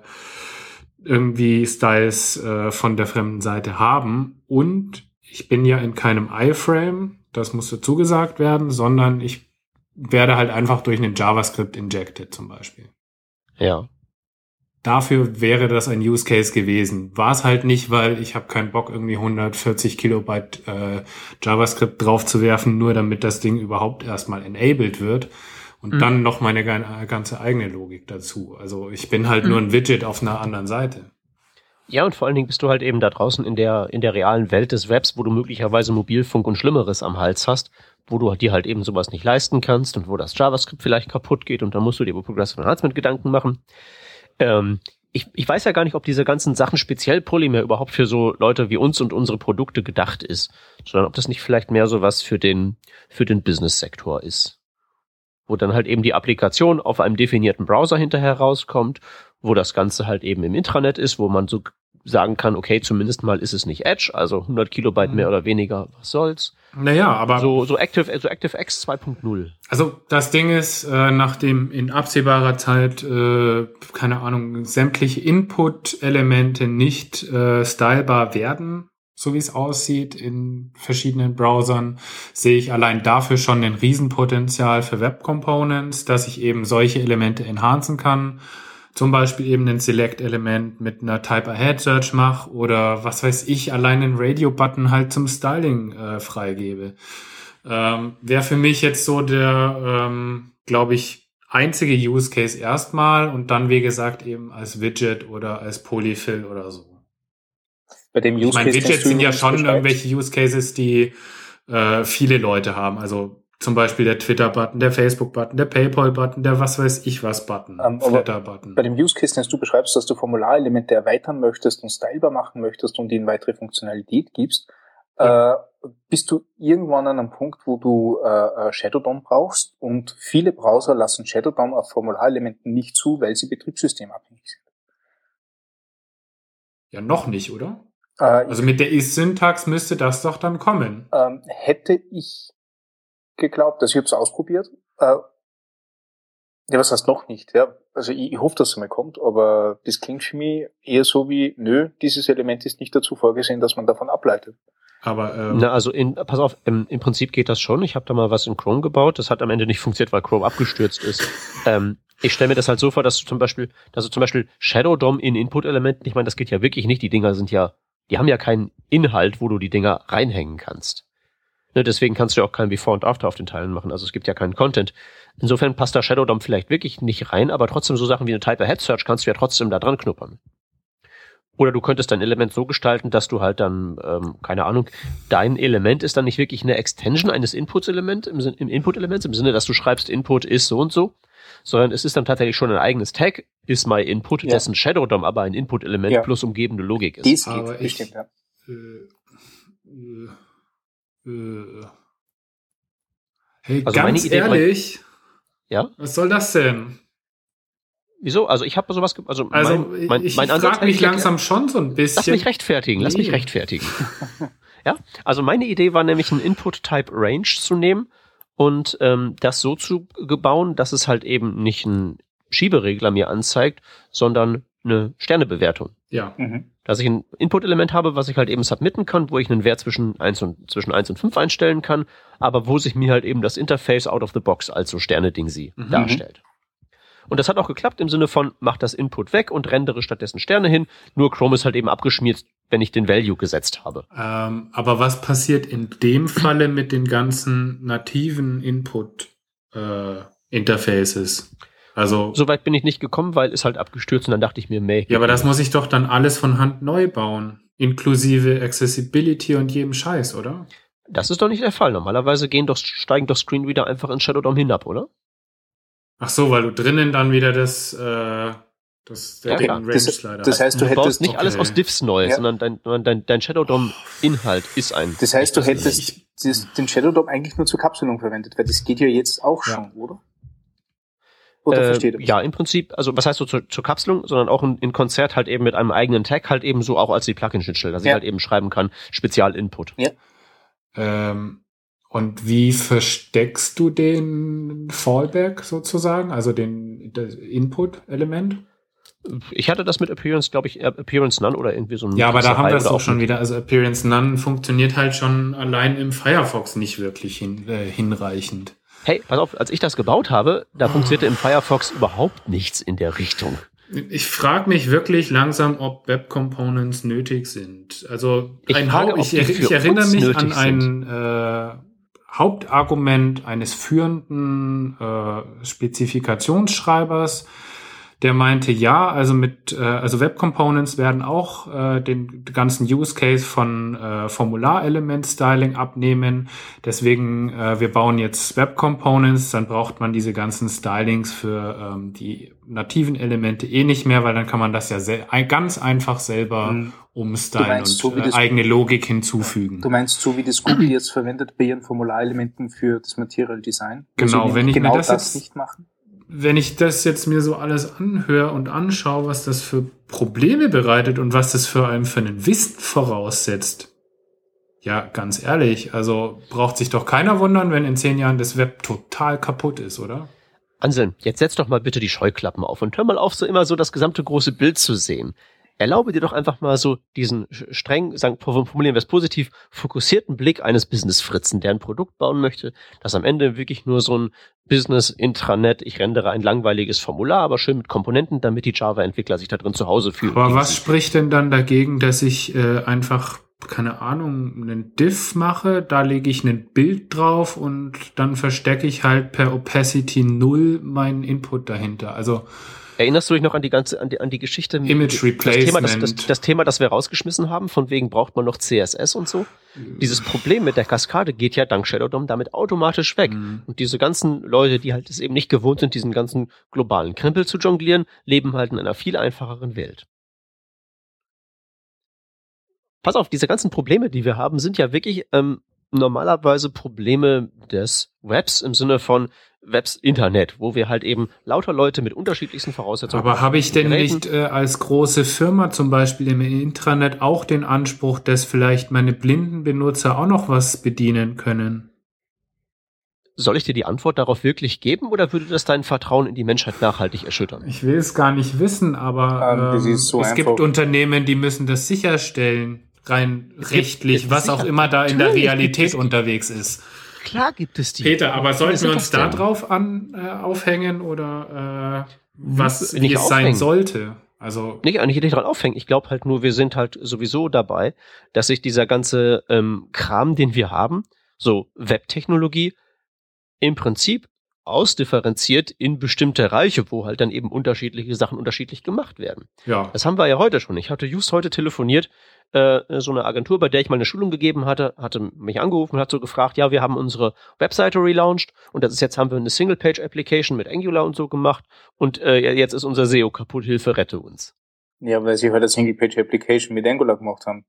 irgendwie Styles äh, von der fremden Seite haben. Und ich bin ja in keinem iFrame, das muss dazu gesagt werden, sondern ich werde halt einfach durch einen JavaScript injected zum Beispiel. Ja. Dafür wäre das ein Use Case gewesen. War es halt nicht, weil ich habe keinen Bock, irgendwie 140 Kilobyte äh, JavaScript draufzuwerfen, nur damit das Ding überhaupt erstmal enabled wird. Und mhm. dann noch meine ganze eigene Logik dazu. Also ich bin halt mhm. nur ein Widget auf einer anderen Seite. Ja, und vor allen Dingen bist du halt eben da draußen in der, in der realen Welt des Webs, wo du möglicherweise Mobilfunk und Schlimmeres am Hals hast wo du dir halt eben sowas nicht leisten kannst und wo das JavaScript vielleicht kaputt geht und dann musst du dir über Progressive Enhancement Gedanken machen. Ähm, ich, ich weiß ja gar nicht, ob diese ganzen Sachen speziell Polymer überhaupt für so Leute wie uns und unsere Produkte gedacht ist, sondern ob das nicht vielleicht mehr so was für den, für den Business-Sektor ist. Wo dann halt eben die Applikation auf einem definierten Browser hinterher rauskommt, wo das Ganze halt eben im Intranet ist, wo man so sagen kann, okay, zumindest mal ist es nicht Edge, also 100 Kilobyte mhm. mehr oder weniger, was soll's. Naja, aber so so Active so ActiveX 2.0. Also das Ding ist, äh, nachdem in absehbarer Zeit äh, keine Ahnung sämtliche Input-Elemente nicht äh, stylbar werden, so wie es aussieht in verschiedenen Browsern, sehe ich allein dafür schon ein Riesenpotenzial für Web Components, dass ich eben solche Elemente enhancen kann zum Beispiel eben ein Select-Element mit einer Type-Ahead-Search mache oder was weiß ich, allein einen Radio-Button halt zum Styling äh, freigebe. Ähm, Wäre für mich jetzt so der, ähm, glaube ich, einzige Use Case erstmal und dann, wie gesagt, eben als Widget oder als Polyfill oder so. Bei dem Use ich meine, Widgets sind ja schon irgendwelche Use Cases, die äh, viele Leute haben. Also zum Beispiel der Twitter-Button, der Facebook-Button, der PayPal-Button, der was weiß ich was Button, ähm, Flatter-Button. Bei dem Use Case, den du beschreibst, dass du Formularelemente erweitern möchtest und stylebar machen möchtest und ihnen weitere Funktionalität gibst, ja. äh, bist du irgendwann an einem Punkt, wo du äh, äh Shadow DOM brauchst und viele Browser lassen Shadow DOM auf Formularelementen nicht zu, weil sie betriebssystemabhängig sind. Ja, noch nicht, oder? Äh, also mit der is-Syntax müsste das doch dann kommen. Ähm, hätte ich geglaubt. Also ich habe es ausprobiert. Äh, ja, was heißt noch nicht? Ja, also ich, ich hoffe, dass es mal kommt, aber das klingt für mich eher so wie, nö, dieses Element ist nicht dazu vorgesehen, dass man davon ableitet. Aber ähm, Na, also in, pass auf, im, im Prinzip geht das schon. Ich habe da mal was in Chrome gebaut. Das hat am Ende nicht funktioniert, weil Chrome abgestürzt ist. ähm, ich stelle mir das halt so vor, dass du zum Beispiel, dass du zum Beispiel Shadow DOM in Input-Elementen, ich meine, das geht ja wirklich nicht. Die Dinger sind ja, die haben ja keinen Inhalt, wo du die Dinger reinhängen kannst. Ne, deswegen kannst du auch kein Before und After auf den Teilen machen. Also es gibt ja keinen Content. Insofern passt da Shadow DOM vielleicht wirklich nicht rein, aber trotzdem so Sachen wie eine Type-Ahead-Search kannst du ja trotzdem da dran knuppern. Oder du könntest dein Element so gestalten, dass du halt dann, ähm, keine Ahnung, dein Element ist dann nicht wirklich eine Extension eines Inputs-Element im, im Input-Element, im Sinne, dass du schreibst, Input ist so und so, sondern es ist dann tatsächlich schon ein eigenes Tag, ist my Input, ja. dessen Shadow DOM aber ein Input-Element ja. plus umgebende Logik ist. Dies geht, aber ich, bestimmt, ja. Äh, äh äh. Hey, also ganz ehrlich. ja? Was soll das denn? Wieso? Also ich habe sowas, also, also mein, mein, ich, mein ich frage mich langsam schon so ein bisschen. Lass mich rechtfertigen, nee. lass mich rechtfertigen. ja, also meine Idee war nämlich ein Input-Type-Range zu nehmen und ähm, das so zu bauen, dass es halt eben nicht ein Schieberegler mir anzeigt, sondern eine Sternebewertung. Ja. Mhm. Dass ich ein Input-Element habe, was ich halt eben submitten kann, wo ich einen Wert zwischen 1 und, zwischen 1 und 5 einstellen kann, aber wo sich mir halt eben das Interface out of the box als so Sterne-Ding sie mhm. darstellt. Und das hat auch geklappt im Sinne von, mach das Input weg und rendere stattdessen Sterne hin. Nur Chrome ist halt eben abgeschmiert, wenn ich den Value gesetzt habe. Ähm, aber was passiert in dem Falle mit den ganzen nativen Input äh, Interfaces? Also Soweit bin ich nicht gekommen, weil es halt abgestürzt und dann dachte ich mir, meh. ja, aber das muss ich doch dann alles von Hand neu bauen, inklusive Accessibility und jedem Scheiß, oder? Das ist doch nicht der Fall. Normalerweise gehen doch, steigen doch Screenreader einfach in Shadow DOM hinab, oder? Ach so, weil du drinnen dann wieder das, äh, das Ja, den klar. Range Das, Slider das heißt, du Du baust hättest, nicht alles okay. aus Diffs neu, Ja. sondern dein, dein, dein Shadow DOM Inhalt ist ein. das heißt, du hättest ich- das, den Shadow DOM eigentlich nur zur Kapselung verwendet, weil das geht ja jetzt auch Ja. schon, oder? Äh, ja, im Prinzip, also was heißt so zur, zur Kapselung, sondern auch in, in Konzert halt eben mit einem eigenen Tag halt eben so auch als die Plugin-Schnittstelle, dass ich Ja. halt eben schreiben kann, Spezial-Input. Ähm, und wie versteckst du den Fallback sozusagen, also den das Input-Element? Ich hatte das mit Appearance, glaube ich, Appearance None oder irgendwie so ein Ja, aber da haben wir es auch schon wieder. Also Appearance None funktioniert halt schon allein im Firefox nicht wirklich hin, äh, hinreichend. Hey, pass auf, als ich das gebaut habe, da funktionierte im Firefox überhaupt nichts in der Richtung. Ich frage mich wirklich langsam, ob Web Components nötig sind. Also Ich ein frage, ich, er- ich erinnere mich an ein äh, Hauptargument eines führenden äh, Spezifikationsschreibers, der meinte, ja, also mit äh, also Web Components werden auch äh, den ganzen Use Case von äh, Formularelement Styling abnehmen. Deswegen äh, wir bauen jetzt Web Components, dann braucht man diese ganzen Stylings für ähm, die nativen Elemente eh nicht mehr, weil dann kann man das ja ein- ganz einfach selber Hm. umstylen meinst, und so äh, eigene Logik hinzufügen. Du meinst, so wie das Google jetzt verwendet bei ihren Formularelementen für das Material Design? Genau, sie wenn ich mir genau das das, jetzt- nicht machen? Wenn ich das jetzt mir so alles anhöre und anschaue, was das für Probleme bereitet und was das für einen für einen Wissen voraussetzt. Ja, ganz ehrlich, also braucht sich doch keiner wundern, wenn in zehn Jahren das Web total kaputt ist, oder? Anselm, jetzt setz doch mal bitte die Scheuklappen auf und hör mal auf, so immer so das gesamte große Bild zu sehen. Erlaube dir doch einfach mal so diesen streng, sagen, formulieren wir es positiv, fokussierten Blick eines Business-Fritzen, der ein Produkt bauen möchte, das am Ende wirklich nur so ein Business-Intranet, ich rendere ein langweiliges Formular, aber schön mit Komponenten, damit die Java-Entwickler sich da drin zu Hause fühlen. Aber was spricht denn dann dagegen, dass ich äh, einfach, keine Ahnung, einen Diff mache, da lege ich ein Bild drauf und dann verstecke ich halt per Opacity 0 meinen Input dahinter. Also Erinnerst du dich noch an die ganze, an die, an die Geschichte? mit- Image das Thema, das, das, Replacement. das Thema, das wir rausgeschmissen haben, von wegen braucht man noch CSS und so. Dieses Problem mit der Kaskade geht ja dank Shadow DOM damit automatisch weg. Mhm. Und diese ganzen Leute, die halt es eben nicht gewohnt sind, diesen ganzen globalen Krempel zu jonglieren, leben halt in einer viel einfacheren Welt. Pass auf, diese ganzen Probleme, die wir haben, sind ja wirklich ähm, normalerweise Probleme des Webs im Sinne von Webs Internet, wo wir halt eben lauter Leute mit unterschiedlichsten Voraussetzungen. Aber habe ich denn Geräten- nicht äh, als große Firma zum Beispiel im Intranet auch den Anspruch, dass vielleicht meine blinden Benutzer auch noch was bedienen können? Soll ich dir die Antwort darauf wirklich geben oder würde das dein Vertrauen in die Menschheit nachhaltig erschüttern? Ich will es gar nicht wissen, aber Ähm, ähm, so es gibt Unternehmen, die müssen das sicherstellen, rein Es gibt- rechtlich, es- was auch immer da in der gibt Realität unterwegs ist. Klar gibt es die. Peter, aber sollten wir uns da drauf an, äh, aufhängen oder äh, was Nicht es sein sollte? Also nicht eigentlich nicht dran aufhängen. Ich glaube halt nur, wir sind halt sowieso dabei, dass sich dieser ganze ähm, Kram, den wir haben, so Webtechnologie, im Prinzip ausdifferenziert in bestimmte Reiche, wo halt dann eben unterschiedliche Sachen unterschiedlich gemacht werden. ja, Das haben wir ja heute schon. Ich hatte just heute telefoniert, äh, so eine Agentur, bei der ich mal eine Schulung gegeben hatte, hatte mich angerufen und hat so gefragt, ja, wir haben unsere Webseite relaunched und das ist jetzt haben wir eine Single-Page-Application mit Angular und so gemacht und äh, jetzt ist unser SEO kaputt, Hilfe, rette uns. Ja, weil sie halt eine Single-Page-Application mit Angular gemacht haben.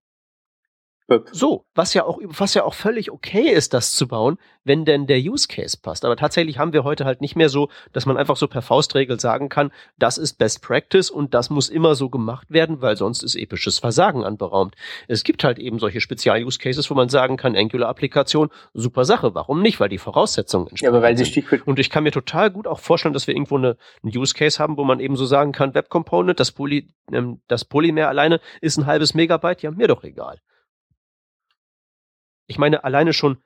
Böp. So, was ja auch, was ja auch völlig okay ist, das zu bauen, wenn denn der Use Case passt. Aber tatsächlich haben wir heute halt nicht mehr so, dass man einfach so per Faustregel sagen kann, das ist Best Practice und das muss immer so gemacht werden, weil sonst ist episches Versagen anberaumt. Es gibt halt eben solche Spezial-Use Cases, wo man sagen kann, Angular-Applikation, super Sache. Warum nicht? Weil die Voraussetzungen Ja, aber weil sind. Stichwort Und ich kann mir total gut auch vorstellen, dass wir irgendwo eine, einen Use Case haben, wo man eben so sagen kann, Web Component, das, Poly, ähm, das Polymer alleine ist ein halbes Megabyte, ja, mir doch egal. Ich meine, alleine schon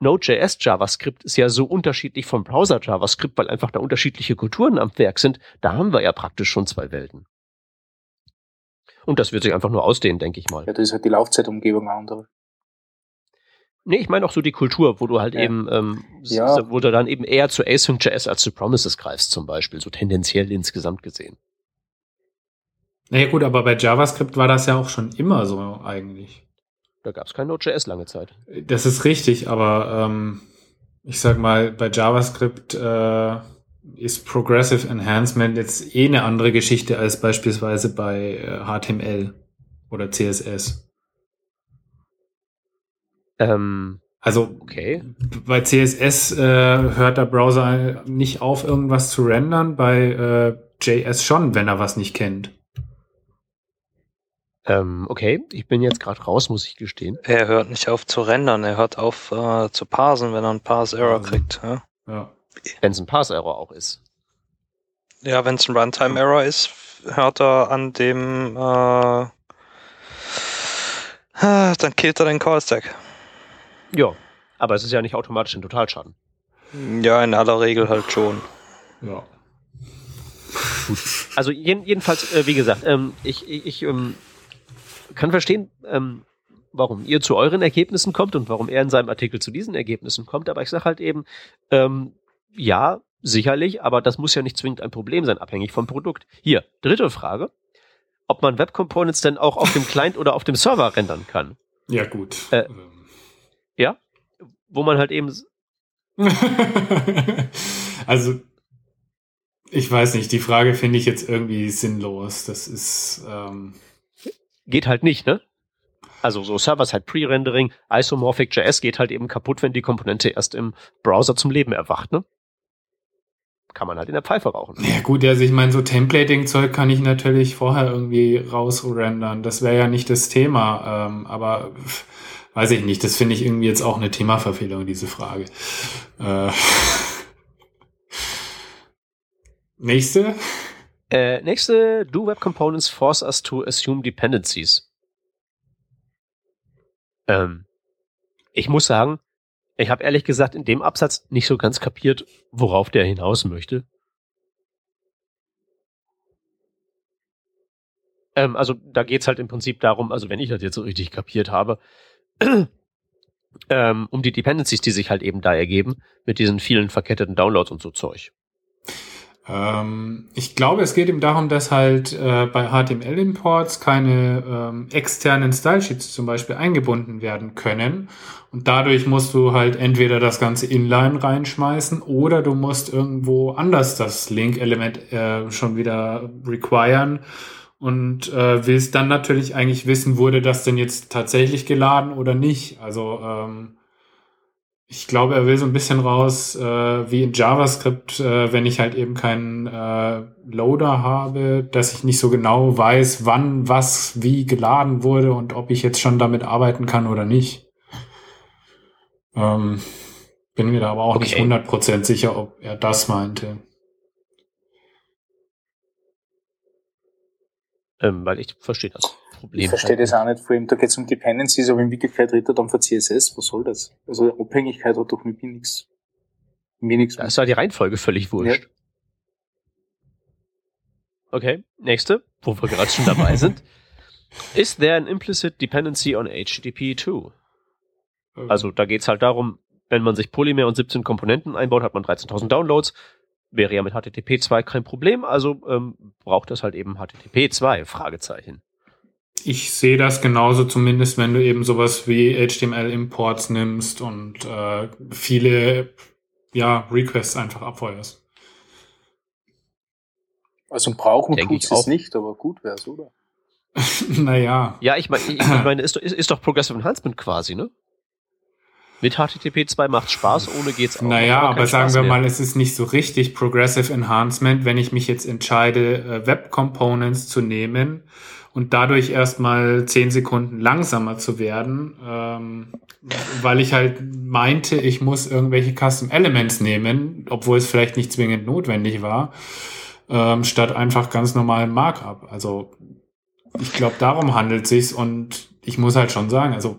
Node.js JavaScript ist ja so unterschiedlich vom Browser JavaScript, weil einfach da unterschiedliche Kulturen am Werk sind. Da haben wir ja praktisch schon zwei Welten. Und das wird sich einfach nur ausdehnen, denke ich mal. Ja, da ist halt die Laufzeitumgebung eine andere. Nee, ich meine auch so die Kultur, wo du halt Ja. eben, ähm, Ja. wo du dann eben eher zu Async.js als zu Promises greifst zum Beispiel, so tendenziell insgesamt gesehen. Naja gut, aber bei JavaScript war das ja auch schon immer so eigentlich. Da gab es kein Node.js lange Zeit. Das ist richtig, aber ähm, ich sag mal, bei JavaScript äh, ist Progressive Enhancement jetzt eh eine andere Geschichte als beispielsweise bei äh, HTML oder CSS. Ähm, Also okay. bei CSS äh, hört der Browser nicht auf, irgendwas zu rendern, bei äh, JS schon, wenn er was nicht kennt. Ähm, okay, ich bin jetzt gerade raus, muss ich gestehen. Er hört nicht auf zu rendern, er hört auf äh, zu parsen, wenn er einen Parse-Error Also. kriegt. Ja, Ja. Wenn es ein Parse-Error auch ist. ja wenn es ein Runtime-Error ist, hört er an dem, äh, äh, dann killt er den Call-Stack. Ja, aber es ist ja nicht automatisch ein Totalschaden. Ja, in aller Regel halt schon. ja. Also jeden, jedenfalls, äh, wie gesagt, ähm, ich, ich, ich ähm, kann verstehen, ähm, warum ihr zu euren Ergebnissen kommt und warum er in seinem Artikel zu diesen Ergebnissen kommt, aber ich sage halt eben, ähm, ja, sicherlich, aber das muss ja nicht zwingend ein Problem sein, abhängig vom Produkt. Hier, dritte Frage, ob man Web Components denn auch auf dem Client oder auf dem Server rendern kann, Ja, gut. Äh. wo man halt eben, also, ich weiß nicht, die Frage finde ich jetzt irgendwie sinnlos. Das ist, ähm, geht halt nicht, ne? Also so Server-Side Pre-Rendering, Isomorphic JS geht halt eben kaputt, wenn die Komponente erst im Browser zum Leben erwacht, ne? Kann man halt in der Pfeife rauchen. ja gut, also ich meine, so Templating-Zeug kann ich natürlich vorher irgendwie rausrendern. Das wäre ja nicht das Thema, ähm, aber weiß ich nicht, das finde ich irgendwie jetzt auch eine Themaverfehlung, diese Frage. Äh, nächste. Äh, nächste, do Web Components force us to assume dependencies? Ähm, ich muss sagen, ich habe ehrlich gesagt in dem Absatz nicht so ganz kapiert, worauf der hinaus möchte. Ähm, also da geht's halt im Prinzip darum, also wenn ich das jetzt so richtig kapiert habe, ähm, um die Dependencies, die sich halt eben da ergeben, mit diesen vielen verketteten Downloads und so Zeug. Ähm, ich glaube, es geht ihm darum, dass halt äh, bei HTML-Imports keine ähm, externen Stylesheets zum Beispiel eingebunden werden können. Und dadurch musst du halt entweder das ganze Inline reinschmeißen oder du musst irgendwo anders das Link-Element äh, schon wieder requiren und äh, willst dann natürlich eigentlich wissen, wurde das denn jetzt tatsächlich geladen oder nicht. Also ähm, ich glaube, er will so ein bisschen raus, äh, wie in JavaScript, äh, wenn ich halt eben keinen äh, Loader habe, dass ich nicht so genau weiß, wann was wie geladen wurde und ob ich jetzt schon damit arbeiten kann oder nicht. Ähm, bin mir da aber auch nicht Okay. 100% sicher, ob er das meinte. Ähm, weil ich verstehe das Problem. Ich verstehe das auch nicht. Vor allem, da geht es um Dependencies, aber in Wirklichkeit redet er dann von CSS. Was soll das? Also Abhängigkeit hat doch mit mir nichts. Mir nichts. Da ist ja die Reihenfolge völlig wurscht. Okay, nächste, wo wir gerade schon dabei sind. Is there an implicit dependency on HTTP 2? Also da geht's halt darum, wenn man sich Polymer und 17 Komponenten einbaut, hat man 13.000 Downloads. Wäre ja mit HTTP 2 kein Problem, also ähm, braucht das halt eben HTTP 2, Fragezeichen. Ich sehe das genauso, zumindest wenn du eben sowas wie HTML-Imports nimmst und äh, viele ja, Requests einfach abfeuerst. Also brauchen Denke tut's es nicht, aber gut wär's, oder? naja. Ja, ich meine, ich, ich meine, ist, doch- ist, ist doch Progressive Enhancement quasi, ne? Mit HTTP 2 macht's Spaß, ohne geht's auch. Naja, Macht aber keinen sagen Spaß wir mehr. mal, es ist nicht so richtig Progressive Enhancement, wenn ich mich jetzt entscheide, äh, Web Components zu nehmen und dadurch erstmal zehn Sekunden langsamer zu werden, ähm, weil ich halt meinte, ich muss irgendwelche Custom Elements nehmen, obwohl es vielleicht nicht zwingend notwendig war, ähm, statt einfach ganz normalen Markup. Also ich glaube, darum handelt sich's und ich muss halt schon sagen, also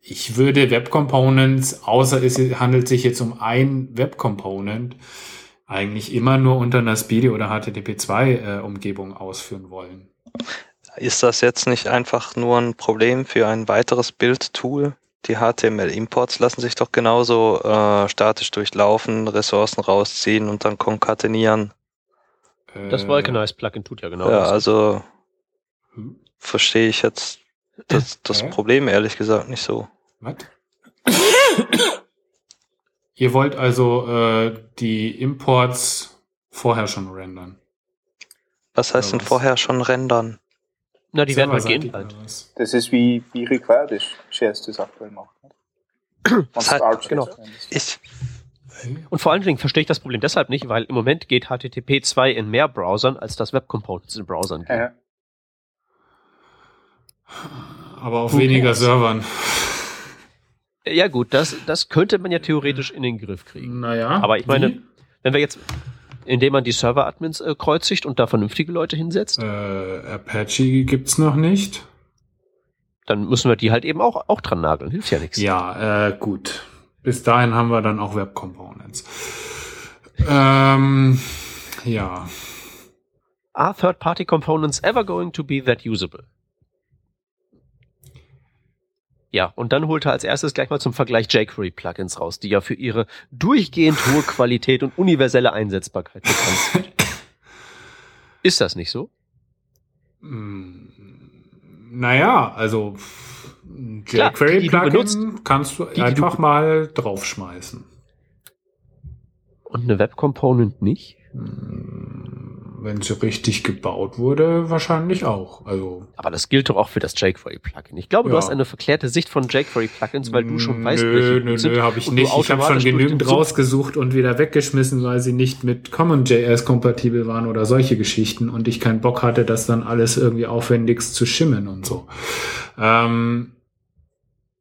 ich würde Web Components, außer es handelt sich jetzt um ein Web Component, eigentlich immer nur unter einer Speedy oder HTTP2 äh, Umgebung ausführen wollen. Ist das jetzt nicht einfach nur ein Problem für ein weiteres Build-Tool? die HTML-Imports lassen sich doch genauso äh, statisch durchlaufen, Ressourcen rausziehen und dann konkatenieren. Das Äh, Vulcanize-Plugin tut ja genau ja, das. also hm, verstehe ich jetzt das, das Hä? Problem ehrlich gesagt nicht so. Was? Ihr wollt also äh, die Imports vorher schon rendern. Was heißt denn vorher schon rendern? Na, die werden halt was? Das ist wie, wie required ist, JS das aktuell macht. Das hat- Arch genau. Ich, Und vor allen Dingen verstehe ich das Problem deshalb nicht, weil im Moment geht HTTP 2 in mehr Browsern, als das Web Components in Browsern geht. ja. Aber auf Who weniger cares? Servern. Ja gut, das, das könnte man ja theoretisch in den Griff kriegen. Naja. Aber ich meine- wie? Wenn wir jetzt, indem man die Server-Admins äh, kreuzigt und da vernünftige Leute hinsetzt, Äh, Apache gibt's noch nicht. dann müssen wir die halt eben auch, auch dran nageln. Hilft ja nichts. Ja, äh, gut. Bis dahin haben wir dann auch Web Components. Ähm, ja. Are third-party components ever going to be that usable? Ja, und dann holt er als erstes gleich mal zum Vergleich jQuery-Plugins raus, die ja für ihre durchgehend hohe Qualität und universelle Einsetzbarkeit bekannt sind. Ist das nicht so? Mm, Naja, also Klar, die, die du benutzt, jQuery-Plugin kannst du die du- einfach mal draufschmeißen. Und eine Web-Component nicht? Mm, Wenn sie richtig gebaut wurde, wahrscheinlich auch. Also Aber das gilt doch auch für das jQuery-Plugin. Ich glaube, du Ja. hast eine verklärte Sicht von jQuery-Plugins, weil du schon weißt, nö, welche nö, sind nö, habe ich du nicht. Ich habe schon genügend rausgesucht und wieder weggeschmissen, weil sie nicht mit CommonJS kompatibel waren oder solche Geschichten und ich keinen Bock hatte, das dann alles irgendwie aufwendigst zu schimmen und so. Ähm,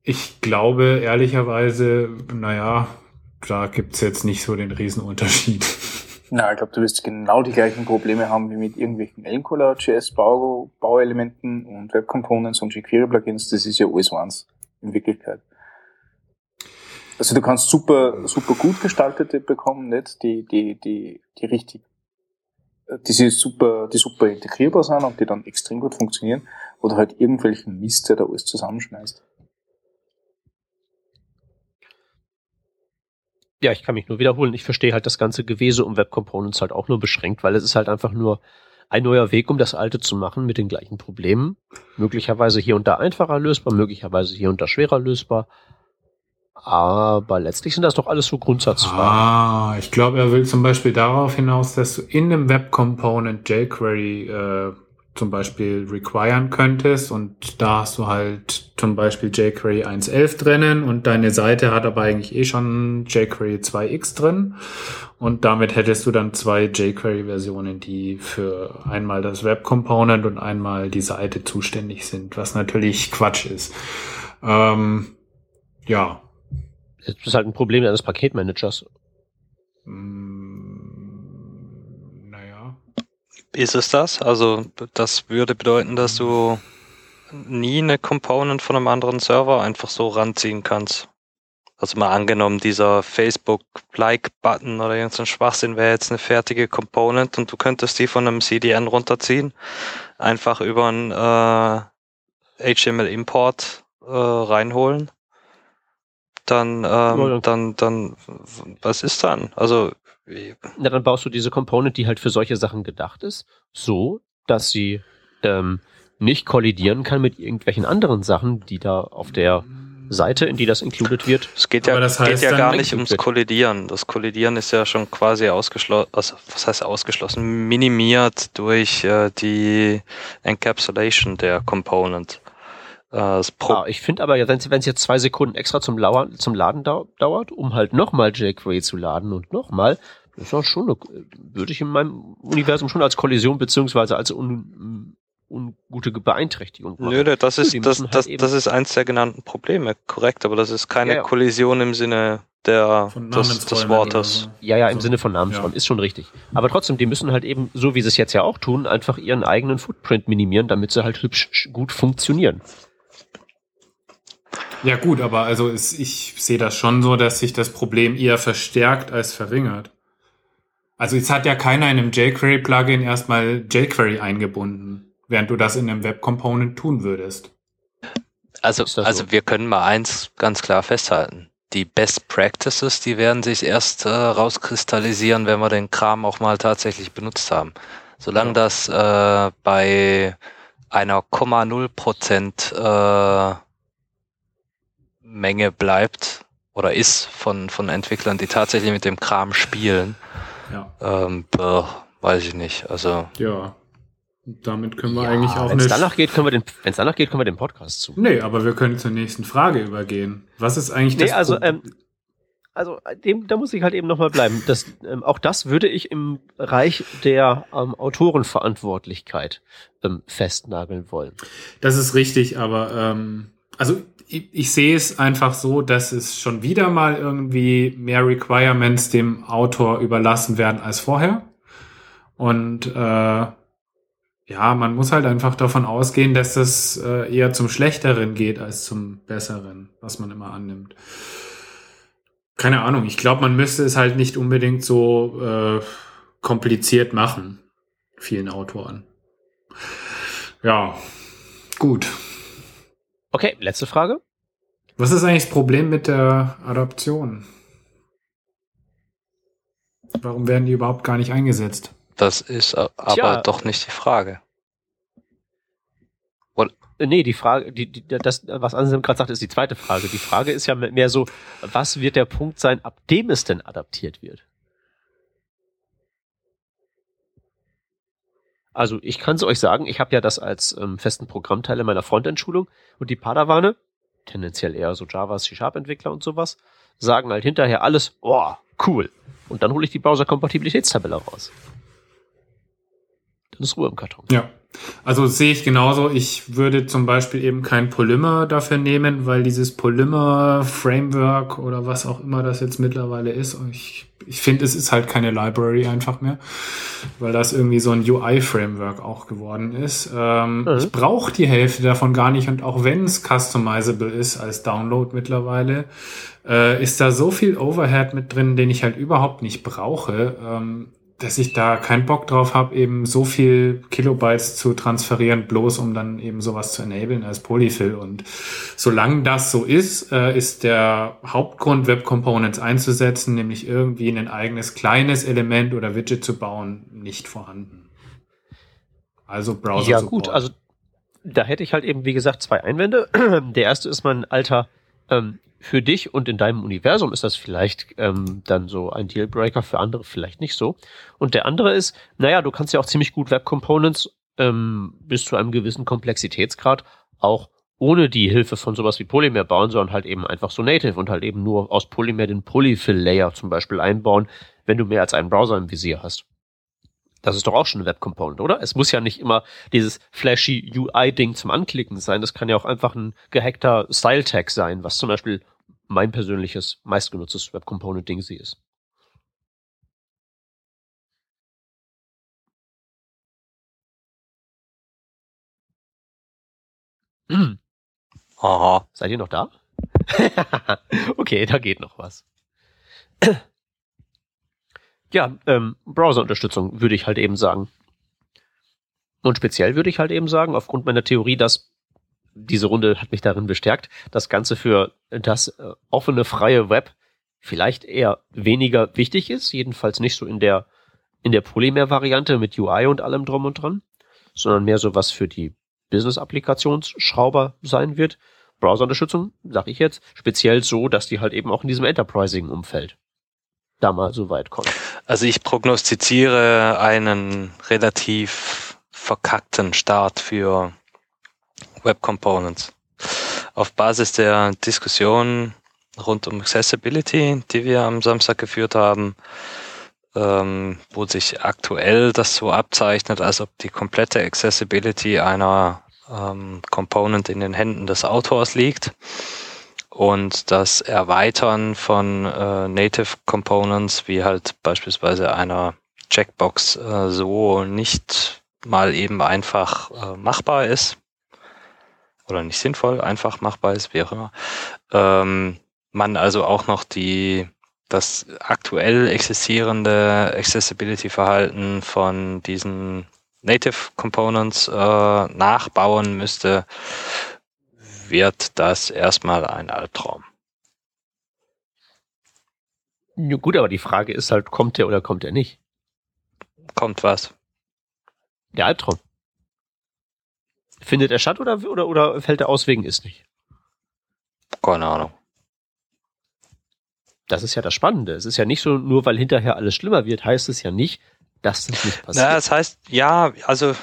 ich glaube ehrlicherweise, naja, da gibt's jetzt nicht so den Riesenunterschied. Na, ich glaube, du wirst genau die gleichen Probleme haben wie mit irgendwelchen Angular.js-Bau Bauelementen und Web Components und jQuery-Plugins. Das ist ja alles eins in Wirklichkeit. Also du kannst super, super gut gestaltete bekommen, nicht? Die, die, die, die richtig, die sie super, die super integrierbar sind und die dann extrem gut funktionieren, oder halt irgendwelchen Mist, der da alles zusammenschmeißt. Ja, ich kann mich nur wiederholen. Ich verstehe halt das ganze Gewese um Web Components halt auch nur beschränkt, weil es ist halt einfach nur ein neuer Weg, um das alte zu machen mit den gleichen Problemen. Möglicherweise hier und da einfacher lösbar, möglicherweise hier und da schwerer lösbar. Aber letztlich sind das doch alles so Grundsatzfragen. Ah, ich glaube, er will zum Beispiel darauf hinaus, dass du in einem Web Component jQuery äh, zum Beispiel requiren könntest und da hast du halt zum Beispiel jQuery 1.11 drinnen und deine Seite hat aber eigentlich eh schon jQuery 2x drin und damit hättest du dann zwei jQuery-Versionen, die für einmal das Web Component und einmal die Seite zuständig sind, was natürlich Quatsch ist. Ähm, ja, Das ist halt ein Problem eines Paketmanagers. Ist es das? Also das würde bedeuten, dass du nie eine Component von einem anderen Server einfach so ranziehen kannst. Also mal angenommen, dieser Facebook-Like-Button oder irgendein Schwachsinn wäre jetzt eine fertige Component und du könntest die von einem CDN runterziehen, einfach über einen äh, HTML-Import äh, reinholen. Dann, ähm, dann, dann, was ist dann? Also Na, dann baust du diese Component, die halt für solche Sachen gedacht ist, so, dass sie ähm, nicht kollidieren kann mit irgendwelchen anderen Sachen, die da auf der Seite, in die das included wird. Es geht ja, das geht heißt ja dann- gar nicht ums. Kollidieren. Das Kollidieren ist ja schon quasi ausgeschlossen, also was heißt ausgeschlossen? Minimiert durch äh, die Encapsulation der Component. Äh, das Pro Ah, ich finde aber, wenn es jetzt zwei Sekunden extra zum, Lauern, zum Laden dau dauert, um halt nochmal jQuery zu laden und nochmal, das ist auch schon, eine, würde ich in meinem Universum schon als Kollision beziehungsweise als un, ungute Beeinträchtigung machen. Nö, das ist, das, halt das, das ist eins der genannten Probleme, korrekt, aber das ist keine Ja, ja. Kollision im Sinne der, des, des Wortes. so. Ja, ja, im So. Sinne von Namensräumen, Ja. ist schon richtig. Aber trotzdem, die müssen halt eben, so wie sie es jetzt ja auch tun, einfach ihren eigenen Footprint minimieren, damit sie halt hübsch sch- gut funktionieren. Ja gut, aber also es, ich sehe das schon so, dass sich das Problem eher verstärkt als verringert. Also jetzt hat ja keiner in einem jQuery-Plugin erstmal jQuery eingebunden, während du das in einem Web-Component tun würdest. Also, Ist also so? wir können mal eins ganz klar festhalten. Die Best Practices, die werden sich erst äh, rauskristallisieren, wenn wir den Kram auch mal tatsächlich benutzt haben. Solange Ja. das äh, bei einer 0,0 Prozent äh, Menge bleibt oder ist von, von Entwicklern, die tatsächlich mit dem Kram spielen, Ja. ähm, boah, weiß ich nicht. Also Ja. Damit können wir eigentlich auch Wenn es eine. danach geht, können wir den, wenn es danach geht, können wir den Podcast zu. Nee, aber wir können zur nächsten Frage übergehen. Was ist eigentlich Nee, das also, Pro- ähm, Also dem, da muss ich halt eben nochmal bleiben. Das, ähm, auch das würde ich im Bereich der ähm, Autorenverantwortlichkeit ähm, festnageln wollen. Das ist richtig, aber ähm, also ich, sehe es einfach so, dass es schon wieder mal irgendwie mehr Requirements dem Autor überlassen werden als vorher. Und äh, ja, man muss halt einfach davon ausgehen, dass das äh, eher zum Schlechteren geht als zum Besseren, was man immer annimmt. Keine Ahnung, ich glaube, man müsste es halt nicht unbedingt so äh, kompliziert machen, vielen Autoren. Ja, gut. Okay, letzte Frage. Was ist eigentlich das Problem mit der Adaption? Warum werden die überhaupt gar nicht eingesetzt? Das ist aber Tja. doch nicht die Frage. Äh, Nee, die Frage, die, die, das, was Anselm gerade sagt, ist die zweite Frage. Die Frage ist ja mehr so, was wird der Punkt sein, ab dem es denn adaptiert wird? Also ich kann es euch sagen, ich habe ja das als ähm, festen Programmteil in meiner Frontend-Schulung und die Padawane, tendenziell eher so Java, C-Sharp-Entwickler und sowas, sagen halt hinterher alles, oh, cool. Und dann hole ich die Browser-Kompatibilitätstabelle raus. Dann ist Ruhe im Karton. Ja. Also sehe ich genauso. Ich würde zum Beispiel eben kein Polymer dafür nehmen, weil dieses Polymer-Framework oder was auch immer das jetzt mittlerweile ist, ich, ich finde, es ist halt keine Library einfach mehr, weil das irgendwie so ein UI-Framework auch geworden ist. Ähm, Mhm. Ich brauche die Hälfte davon gar nicht und auch wenn es customizable ist als Download mittlerweile, äh, ist da so viel Overhead mit drin, den ich halt überhaupt nicht brauche. Ähm, dass ich da keinen Bock drauf habe, eben so viel Kilobytes zu transferieren, bloß um dann eben sowas zu enablen als Polyfill. Und solange das so ist, äh, ist der Hauptgrund, Web Components einzusetzen, nämlich irgendwie ein eigenes kleines Element oder Widget zu bauen, nicht vorhanden. Also Browser Ja, Support. gut, also da hätte ich halt eben, wie gesagt, zwei Einwände. Der erste ist mein alter, ähm, für dich und in deinem Universum ist das vielleicht ähm, dann so ein Dealbreaker, für andere vielleicht nicht so. Und der andere ist, naja, du kannst ja auch ziemlich gut Web Components ähm, bis zu einem gewissen Komplexitätsgrad auch ohne die Hilfe von sowas wie Polymer bauen, sondern halt eben einfach so native und halt eben nur aus Polymer den Polyfill-Layer zum Beispiel einbauen, wenn du mehr als einen Browser im Visier hast. Das ist doch auch schon ein Web Component, oder? Es muss ja nicht immer dieses flashy UI-Ding zum Anklicken sein. Das kann ja auch einfach ein gehackter Style-Tag sein, was zum Beispiel mein persönliches, meistgenutztes Web Component-Ding sie ist. Hm. Aha. Seid ihr noch da? okay, da geht noch was. Ja, ähm, Browser-Unterstützung würde ich halt eben sagen. Und speziell würde ich halt eben sagen, aufgrund meiner Theorie, dass diese Runde hat mich darin bestärkt, das Ganze für das äh, offene, freie Web vielleicht eher weniger wichtig ist, jedenfalls nicht so in der, in der Polymer-Variante mit UI und allem drum und dran, sondern mehr so was für die Business-Applikationsschrauber sein wird. Browser-Unterstützung, sag ich jetzt, speziell so, dass die halt eben auch in diesem Enterprising-Umfeld da mal so weit kommen. Also ich prognostiziere einen relativ verkackten Start für Web Components. Auf Basis der Diskussion rund um Accessibility, die wir am Samstag geführt haben, ähm, wo sich aktuell das so abzeichnet, als ob die komplette Accessibility einer ähm, Component in den Händen des Autors liegt und das Erweitern von äh, Native Components wie halt beispielsweise einer Checkbox äh, so nicht mal eben einfach äh, machbar ist oder nicht sinnvoll, einfach machbar ist, wie auch immer. Ähm, man also auch noch die das aktuell existierende Accessibility-Verhalten von diesen Native Components äh, nachbauen müsste, wird das erstmal ein Albtraum. Ja, gut, aber die Frage ist halt, kommt der oder kommt er nicht? Kommt was? Der Albtraum. Findet er statt oder, oder, oder fällt er aus wegen ist nicht? Keine Ahnung. Das ist ja das Spannende. Es ist ja nicht so, nur weil hinterher alles schlimmer wird, heißt es ja nicht, dass das nicht passiert. Na, das heißt, ja, also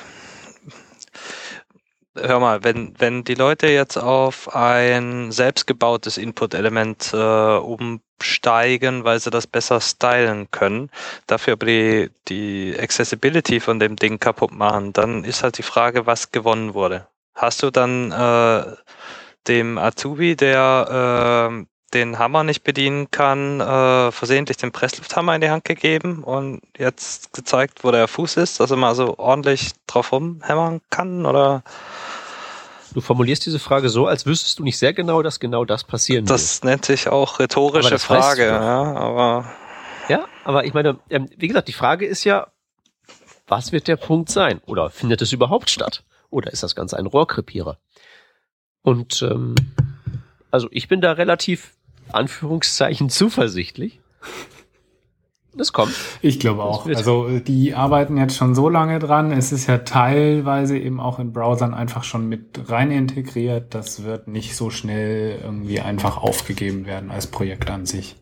hör mal, wenn, wenn die Leute jetzt auf ein selbstgebautes Input-Element äh, umsteigen, weil sie das besser stylen können, dafür aber die, die Accessibility von dem Ding kaputt machen, dann ist halt die Frage, was gewonnen wurde. Hast du dann äh, dem Azubi, der äh, den Hammer nicht bedienen kann, äh, versehentlich den Presslufthammer in die Hand gegeben und jetzt gezeigt, wo der Fuß ist, dass er mal so ordentlich drauf rumhämmern kann? Oder Du formulierst diese Frage so, als wüsstest du nicht sehr genau, dass genau das passieren Das nennt sich auch rhetorische Frage, ja, aber. Ja, aber ich meine, ähm, wie gesagt, die Frage ist ja, was wird der Punkt sein? Oder findet es überhaupt statt? Oder ist das Ganze ein Rohrkrepierer? Und ähm, also ich bin da relativ Anführungszeichen zuversichtlich. Das kommt. Ich glaube auch. Also die arbeiten jetzt schon so lange dran. Es ist ja teilweise eben auch in Browsern einfach schon mit rein integriert. Das wird nicht so schnell irgendwie einfach aufgegeben werden als Projekt an sich.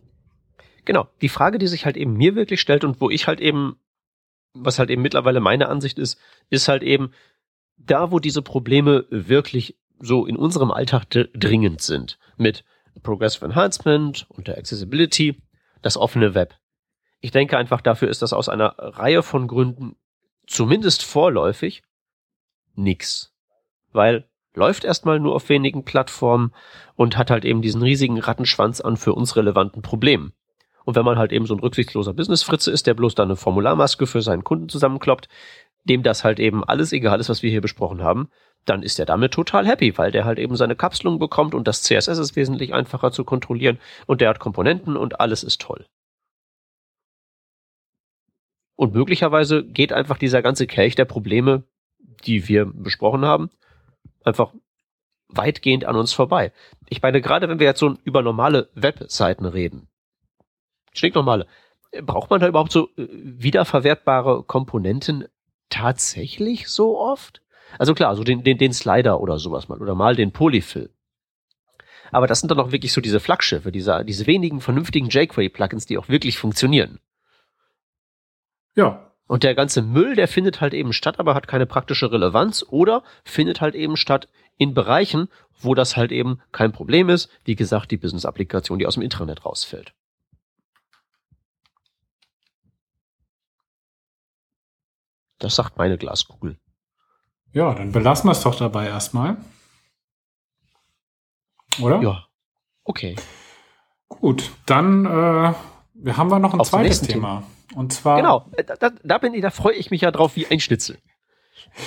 Genau. Die Frage, die sich halt eben mir wirklich stellt und wo ich halt eben, was halt eben mittlerweile meine Ansicht ist, ist halt eben, da wo diese Probleme wirklich so in unserem Alltag dringend sind, mit Progressive Enhancement und der Accessibility, das offene Web ich denke einfach, dafür ist das aus einer Reihe von Gründen zumindest vorläufig nix. Weil läuft erstmal nur auf wenigen Plattformen und hat halt eben diesen riesigen Rattenschwanz an für uns relevanten Problemen. Und wenn man halt eben so ein rücksichtsloser Businessfritze ist, der bloß da eine Formularmaske für seinen Kunden zusammenkloppt, dem das halt eben alles egal ist, was wir hier besprochen haben, dann ist er damit total happy, weil der halt eben seine Kapselung bekommt und das CSS ist wesentlich einfacher zu kontrollieren und der hat Komponenten und alles ist toll. Und möglicherweise geht einfach dieser ganze Kelch der Probleme, die wir besprochen haben, einfach weitgehend an uns vorbei. Ich meine, gerade wenn wir jetzt so über normale Webseiten reden, stinknormale, braucht man da überhaupt so äh, wiederverwertbare Komponenten tatsächlich so oft? Also klar, so den, den, den Slider oder sowas mal, oder mal den Polyfill. Aber das sind dann auch wirklich so diese Flaggschiffe, diese, diese wenigen vernünftigen jQuery-Plugins, die auch wirklich funktionieren. Ja. Und der ganze Müll, der findet halt eben statt, aber hat keine praktische Relevanz oder findet halt eben statt in Bereichen, wo das halt eben kein Problem ist. Wie gesagt, die Business-Applikation, die aus dem Intranet rausfällt. Das sagt meine Glaskugel. Ja, dann belassen wir es doch dabei erstmal. Oder? Ja. Okay. Gut, dann äh, haben wir noch ein Auf zweites Thema. Thema. Und zwar. Genau, äh, da, da bin ich, da freue ich mich ja drauf wie ein Schnitzel.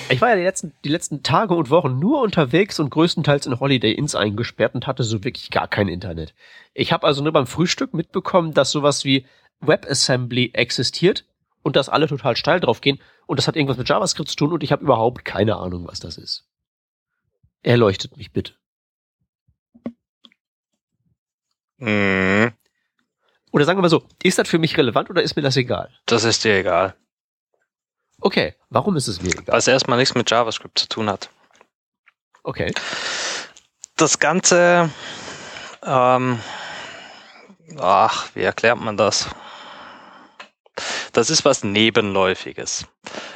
Ich war ja die letzten, die letzten Tage und Wochen nur unterwegs und größtenteils in Holiday Inns eingesperrt und hatte so wirklich gar kein Internet. Ich habe also nur beim Frühstück mitbekommen, dass sowas wie WebAssembly existiert und dass alle total steil drauf gehen und das hat irgendwas mit JavaScript zu tun und ich habe überhaupt keine Ahnung, was das ist. Erleuchtet mich bitte. Mhm. Oder sagen wir mal so, ist das für mich relevant oder ist mir das egal? Das ist dir egal. Okay, warum ist es mir egal? Weil es erstmal nichts mit JavaScript zu tun hat. Okay. Das Ganze, ähm, ach, wie erklärt man das? Das ist was Nebenläufiges.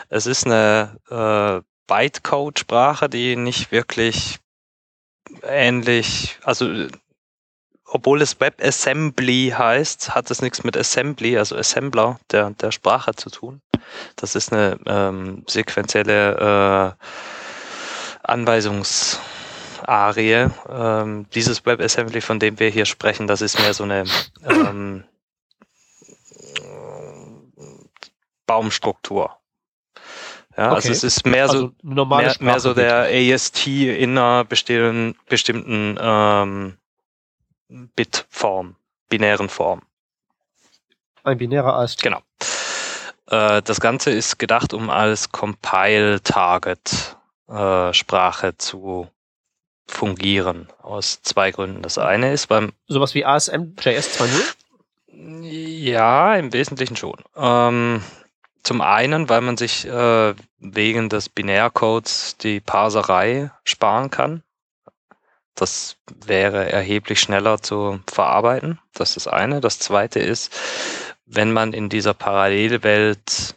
Es ist eine äh, Bytecode-Sprache, die nicht wirklich ähnlich, also obwohl es WebAssembly heißt, hat es nichts mit Assembly, also Assembler der, der Sprache zu tun. Das ist eine ähm, sequenzielle äh, Anweisungsarie. Ähm, dieses WebAssembly, von dem wir hier sprechen, das ist mehr so eine ähm, Baumstruktur. Ja, also okay. also es ist mehr so, also mehr, mehr, so der AST in einer bestimmten, bestimmten ähm, Bitform, binären Form. Ein binärer AST. Genau. Äh, das Ganze ist gedacht, um als Compile-Target-Sprache äh, zu fungieren. Aus zwei Gründen. Das eine ist beim. Sowas wie ASM.js 2.0? Ja, im Wesentlichen schon. Ähm, zum einen, weil man sich äh, wegen des Binärcodes die Parserei sparen kann. Das wäre erheblich schneller zu verarbeiten. Das ist eine. Das zweite ist, wenn man in dieser Parallelwelt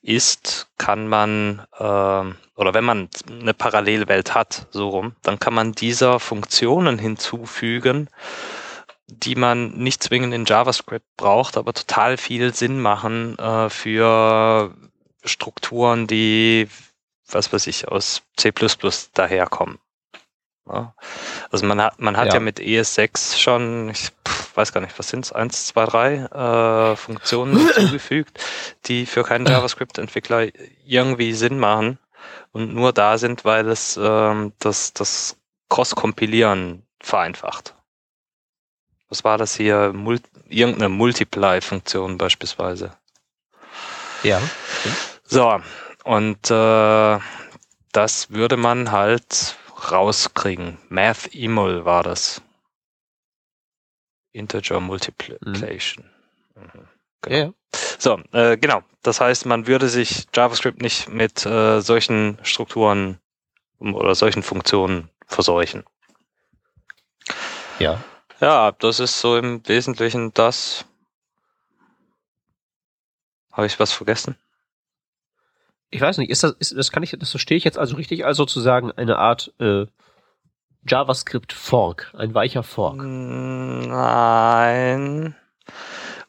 ist, kann man, äh, oder wenn man eine Parallelwelt hat, so rum, dann kann man dieser Funktionen hinzufügen, die man nicht zwingend in JavaScript braucht, aber total viel Sinn machen äh, für Strukturen, die, was weiß ich, aus C daherkommen. Also man hat, man hat ja. ja mit ES6 schon, ich weiß gar nicht, was sind es, eins, zwei, drei äh, Funktionen hinzugefügt, die für keinen JavaScript-Entwickler irgendwie Sinn machen und nur da sind, weil es ähm, das, das Cross-Kompilieren vereinfacht. Was war das hier? Mul irgendeine Multiply-Funktion beispielsweise. Ja. So, und äh, das würde man halt rauskriegen. Math Emul war das. Integer Multiplication. Mhm. Mhm. Genau. Ja. So, äh, genau. Das heißt, man würde sich JavaScript nicht mit äh, solchen Strukturen oder solchen Funktionen verseuchen. Ja. Ja, das ist so im Wesentlichen das. Habe ich was vergessen? Ich weiß nicht, ist das, ist, das kann ich, das verstehe ich jetzt also richtig als sozusagen eine Art äh, JavaScript Fork, ein weicher Fork. Nein.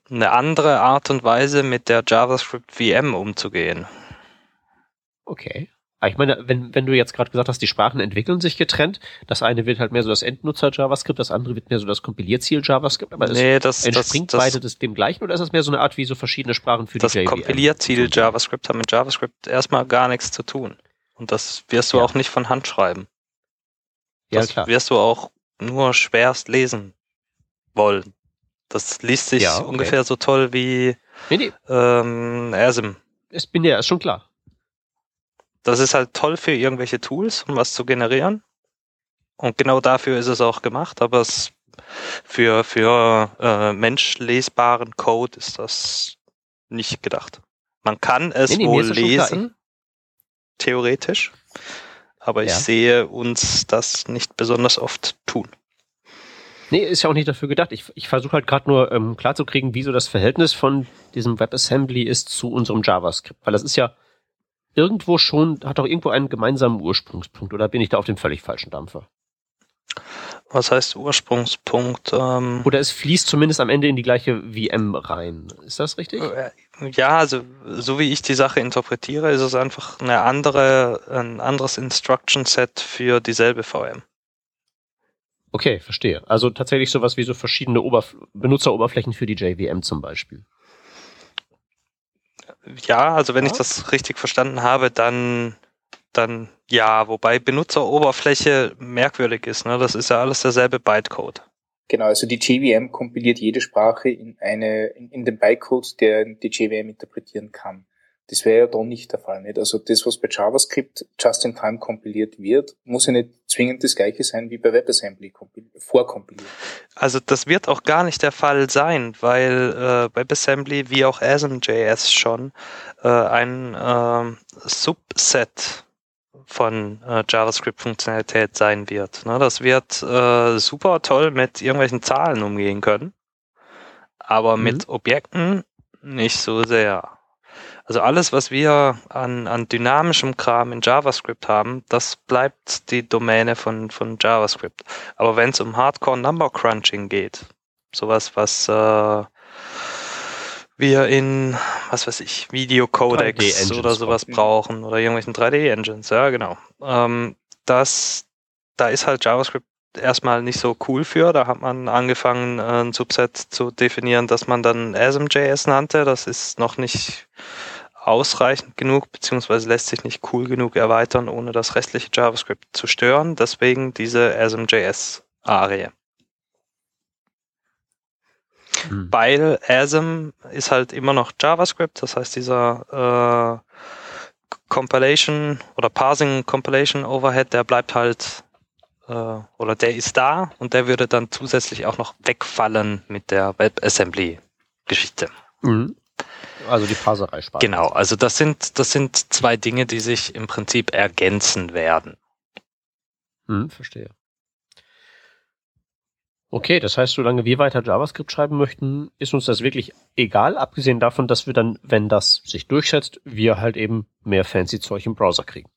Eine andere Art und Weise, mit der JavaScript VM umzugehen. Okay. Aber ich meine, wenn, wenn du jetzt gerade gesagt hast, die Sprachen entwickeln sich getrennt, das eine wird halt mehr so das Endnutzer JavaScript, das andere wird mehr so das Kompilierziel JavaScript, aber nee, das, entspringt das, beide das, dem gleichen oder ist das mehr so eine Art wie so verschiedene Sprachen für das die? Das Kompilierziel JavaScript hat mit JavaScript erstmal gar nichts zu tun. Und das wirst du ja. auch nicht von Hand schreiben. Das ja, klar. wirst du auch nur schwerst lesen wollen. Das liest sich ja, okay. ungefähr so toll wie nee, nee. Ähm, ASM. Es bin ja, ist schon klar. Das ist halt toll für irgendwelche Tools, um was zu generieren. Und genau dafür ist es auch gemacht, aber es für, für äh, menschlesbaren Code ist das nicht gedacht. Man kann es nee, nee, wohl lesen, theoretisch, aber ich ja. sehe uns das nicht besonders oft tun. Nee, ist ja auch nicht dafür gedacht. Ich, ich versuche halt gerade nur ähm, klarzukriegen, wie so das Verhältnis von diesem WebAssembly ist zu unserem JavaScript. Weil das ist ja irgendwo schon, hat doch irgendwo einen gemeinsamen Ursprungspunkt, oder bin ich da auf dem völlig falschen Dampfer? Was heißt Ursprungspunkt? Ähm oder es fließt zumindest am Ende in die gleiche VM rein. Ist das richtig? Äh, ja, also so wie ich die Sache interpretiere, ist es einfach eine andere, ein anderes Instruction Set für dieselbe VM. Okay, verstehe. Also tatsächlich sowas wie so verschiedene Oberf Benutzeroberflächen für die JVM zum Beispiel. Ja, also wenn ja. ich das richtig verstanden habe, dann, dann ja, wobei Benutzeroberfläche merkwürdig ist. Ne? Das ist ja alles derselbe Bytecode. Genau, also die JVM kompiliert jede Sprache in eine in, in den Bytecode, der die JVM interpretieren kann. Das wäre ja da nicht der Fall. Nicht? Also das, was bei JavaScript just in time kompiliert wird, muss ja nicht zwingend das gleiche sein wie bei WebAssembly vorkompiliert. Also das wird auch gar nicht der Fall sein, weil äh, WebAssembly wie auch ASM.js schon äh, ein äh, Subset von äh, JavaScript-Funktionalität sein wird. Ne? Das wird äh, super toll mit irgendwelchen Zahlen umgehen können, aber mhm. mit Objekten nicht so sehr. Also alles, was wir an, an dynamischem Kram in JavaScript haben, das bleibt die Domäne von, von JavaScript. Aber wenn es um Hardcore Number Crunching geht, sowas, was äh, wir in, was weiß ich, Videocodecs oder sowas brauchen oder irgendwelchen 3D-Engines, ja genau. Ähm, das, da ist halt JavaScript erstmal nicht so cool für. Da hat man angefangen, ein Subset zu definieren, das man dann ASM.js nannte. Das ist noch nicht ausreichend genug, beziehungsweise lässt sich nicht cool genug erweitern, ohne das restliche JavaScript zu stören. Deswegen diese ASM.js-Arie. Hm. Weil ASM ist halt immer noch JavaScript, das heißt dieser äh, Compilation oder Parsing Compilation Overhead, der bleibt halt äh, oder der ist da und der würde dann zusätzlich auch noch wegfallen mit der WebAssembly-Geschichte. Mhm. Also die Parserei spart. Genau, also das sind, das sind zwei Dinge, die sich im Prinzip ergänzen werden. Hm, verstehe. Okay, das heißt, solange wir weiter JavaScript schreiben möchten, ist uns das wirklich egal, abgesehen davon, dass wir dann, wenn das sich durchsetzt, wir halt eben mehr fancy Zeug im Browser kriegen.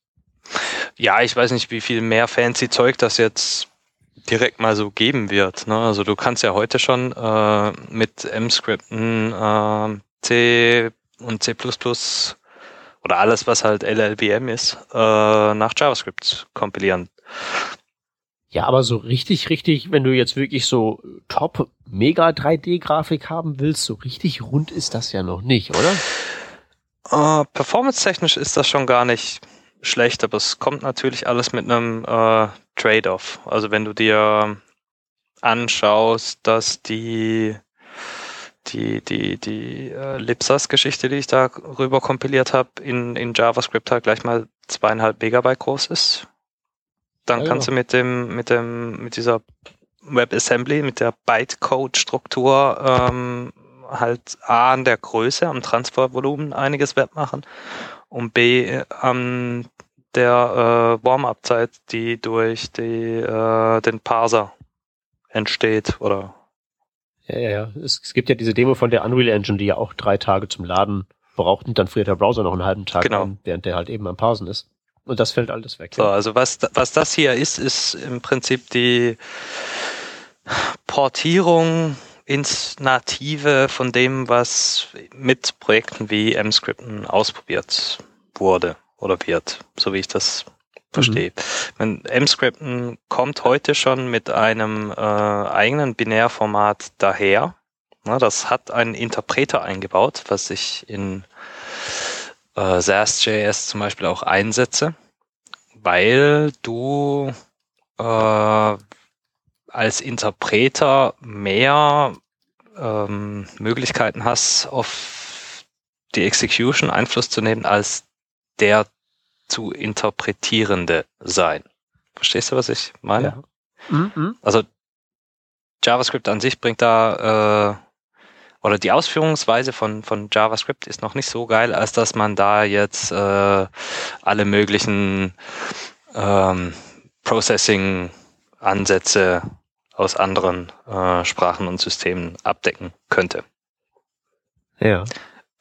Ja, ich weiß nicht, wie viel mehr fancy Zeug das jetzt direkt mal so geben wird. Ne? Also du kannst ja heute schon äh, mit M-Scripten äh, C und C++ oder alles, was halt LLVM ist, äh, nach JavaScript kompilieren. Ja, aber so richtig, richtig, wenn du jetzt wirklich so top mega 3D-Grafik haben willst, so richtig rund ist das ja noch nicht, oder? Uh, Performance-technisch ist das schon gar nicht schlecht, aber es kommt natürlich alles mit einem äh, Trade-off. Also wenn du dir anschaust, dass die die, die, die äh, Lipsas-Geschichte, die ich da rüber kompiliert habe, in, in JavaScript halt gleich mal zweieinhalb Megabyte groß ist. Dann ja, kannst ja. du mit dem, mit dem, mit dieser WebAssembly, mit der Bytecode-Struktur ähm, halt A an der Größe, am Transfervolumen einiges wettmachen und B an der äh, Warm-up-Zeit, die durch die, äh, den Parser entsteht oder ja, ja, ja. Es, es, gibt ja diese Demo von der Unreal Engine, die ja auch drei Tage zum Laden braucht und dann friert der Browser noch einen halben Tag genau. an, während der halt eben am Parsen ist. Und das fällt alles weg. So, also was, was das hier ist, ist im Prinzip die Portierung ins Native von dem, was mit Projekten wie M-Scripten ausprobiert wurde oder wird, so wie ich das verstehe. Mhm. M-Scripten kommt heute schon mit einem äh, eigenen Binärformat daher. Na, das hat einen Interpreter eingebaut, was ich in äh, SAS.js zum Beispiel auch einsetze, weil du äh, als Interpreter mehr ähm, Möglichkeiten hast, auf die Execution Einfluss zu nehmen, als der zu interpretierende sein. Verstehst du, was ich meine? Ja. Mhm. Also JavaScript an sich bringt da äh, oder die Ausführungsweise von, von JavaScript ist noch nicht so geil, als dass man da jetzt äh, alle möglichen ähm, Processing-Ansätze aus anderen äh, Sprachen und Systemen abdecken könnte. Ja.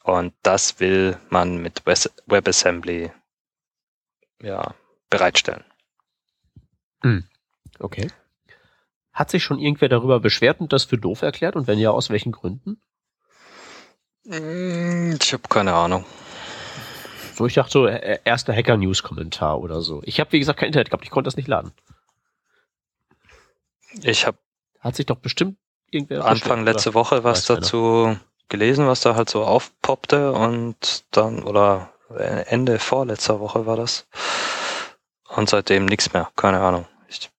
Und das will man mit WebAssembly ja, bereitstellen. Hm. Okay. Hat sich schon irgendwer darüber beschwert und das für doof erklärt? Und wenn ja, aus welchen Gründen? Hm, ich habe keine Ahnung. So, ich dachte so, äh, erster Hacker-News-Kommentar oder so. Ich habe, wie gesagt, kein Internet gehabt, ich konnte das nicht laden. Ich habe. Hat sich doch bestimmt irgendwer. Anfang letzte Woche was dazu einer. gelesen, was da halt so aufpoppte und dann, oder Ende vorletzter Woche war das. Und seitdem nichts mehr. Keine Ahnung. Ich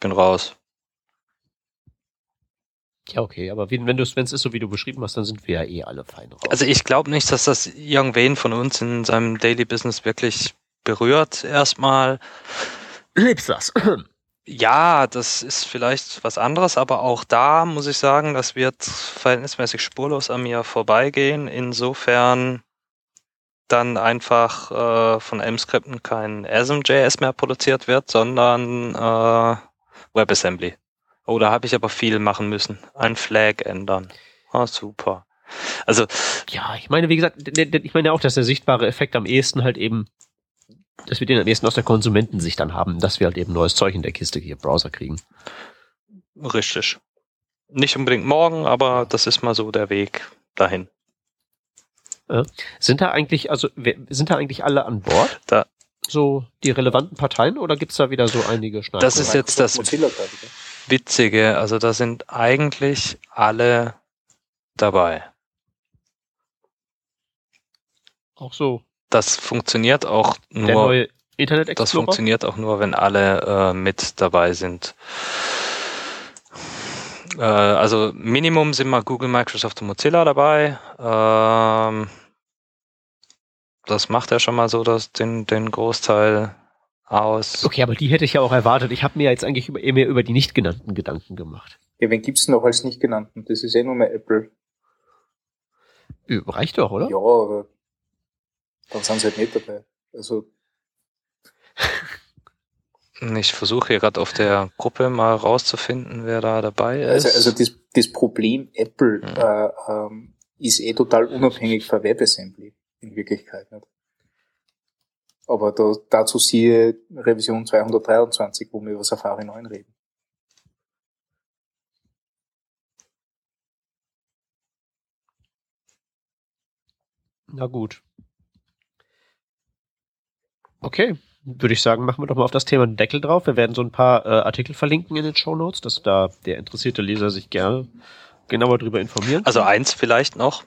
bin raus. Ja, okay, aber wenn wenn es ist, so wie du beschrieben hast, dann sind wir ja eh alle fein raus. Also ich glaube nicht, dass das irgendwen von uns in seinem Daily Business wirklich berührt erstmal. Lebst das? Ja, das ist vielleicht was anderes, aber auch da muss ich sagen, das wird verhältnismäßig spurlos an mir vorbeigehen. Insofern dann einfach äh, von M-Skripten kein ASM.js mehr produziert wird, sondern äh, WebAssembly. Oh, da habe ich aber viel machen müssen. Ein Flag ändern. Ah, super. Also ja, ich meine, wie gesagt, ich meine auch, dass der sichtbare Effekt am ehesten halt eben dass wir den am ehesten aus der Konsumentensicht dann haben, dass wir halt eben neues Zeug in der Kiste hier Browser kriegen. Richtig. Nicht unbedingt morgen, aber das ist mal so der Weg dahin. Äh, sind da eigentlich, also sind da eigentlich alle an Bord? Da. So die relevanten Parteien oder gibt's da wieder so einige Schneiden? Das ist jetzt das Witzige. Also da sind eigentlich alle dabei. Auch so das funktioniert auch nur. Internet Explorer? Das funktioniert auch nur, wenn alle äh, mit dabei sind. Äh, also Minimum sind mal Google, Microsoft und Mozilla dabei. Ähm, das macht ja schon mal so dass den, den Großteil aus. Okay, aber die hätte ich ja auch erwartet. Ich habe mir jetzt eigentlich über, mehr über die nicht genannten Gedanken gemacht. Ja, wen gibt's denn noch als nicht genannten? Das ist eh nur mehr Apple. Äh, Reicht doch, oder? Ja, aber dann sind sie halt nicht dabei. Also, Ich versuche hier gerade auf der Gruppe mal rauszufinden, wer da dabei ist. also, also das, das Problem Apple Mhm. äh, ähm, ist eh total unabhängig von WebAssembly in Wirklichkeit. Nicht? Aber da, dazu siehe Revision 223, wo wir über Safari 9 reden. Na gut. Okay, würde ich sagen, machen wir doch mal auf das Thema einen Deckel drauf. Wir werden so ein paar äh, Artikel verlinken in den Show Notes, dass da der interessierte Leser sich gerne genauer darüber informieren Also kann. eins vielleicht noch.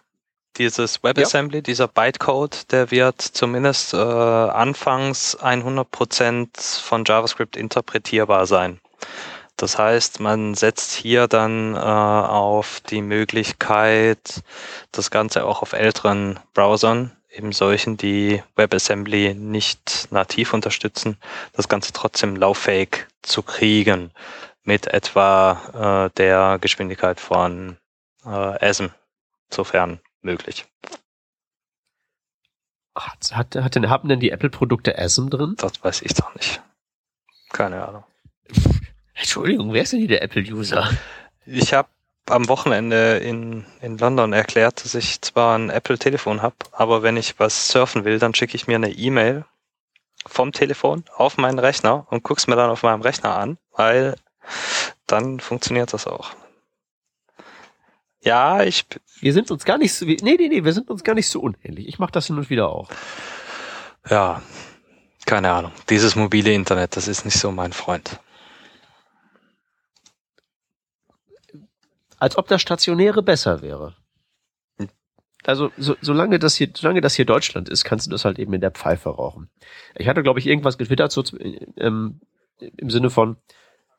Dieses WebAssembly, dieser Bytecode, der wird zumindest äh, anfangs 100% von JavaScript interpretierbar sein. Das heißt, man setzt hier dann äh, auf die Möglichkeit, das Ganze auch auf älteren Browsern, eben solchen, die WebAssembly nicht nativ unterstützen, das Ganze trotzdem lauffähig zu kriegen mit etwa äh, der Geschwindigkeit von äh, ASM, sofern möglich. Hat, hat, hat denn, haben denn die Apple-Produkte ASM drin? Das weiß ich doch nicht. Keine Ahnung. Entschuldigung, wer ist denn hier der Apple-User? Ich habe am Wochenende in, in London erklärt, dass ich zwar ein Apple-Telefon habe, aber wenn ich was surfen will, dann schicke ich mir eine E-Mail vom Telefon auf meinen Rechner und guck's mir dann auf meinem Rechner an, weil dann funktioniert das auch. Ja, ich Wir sind uns gar nicht so, nee, nee, nee, wir sind uns gar nicht so unähnlich. Ich mache das hin und wieder auch. ja, keine Ahnung. Dieses mobile Internet, das ist nicht so mein Freund. Als ob das Stationäre besser wäre. Also, so, solange das hier, solange das hier Deutschland ist, kannst du das halt eben in der Pfeife rauchen. Ich hatte, glaube ich, irgendwas getwittert, so, ähm, im Sinne von,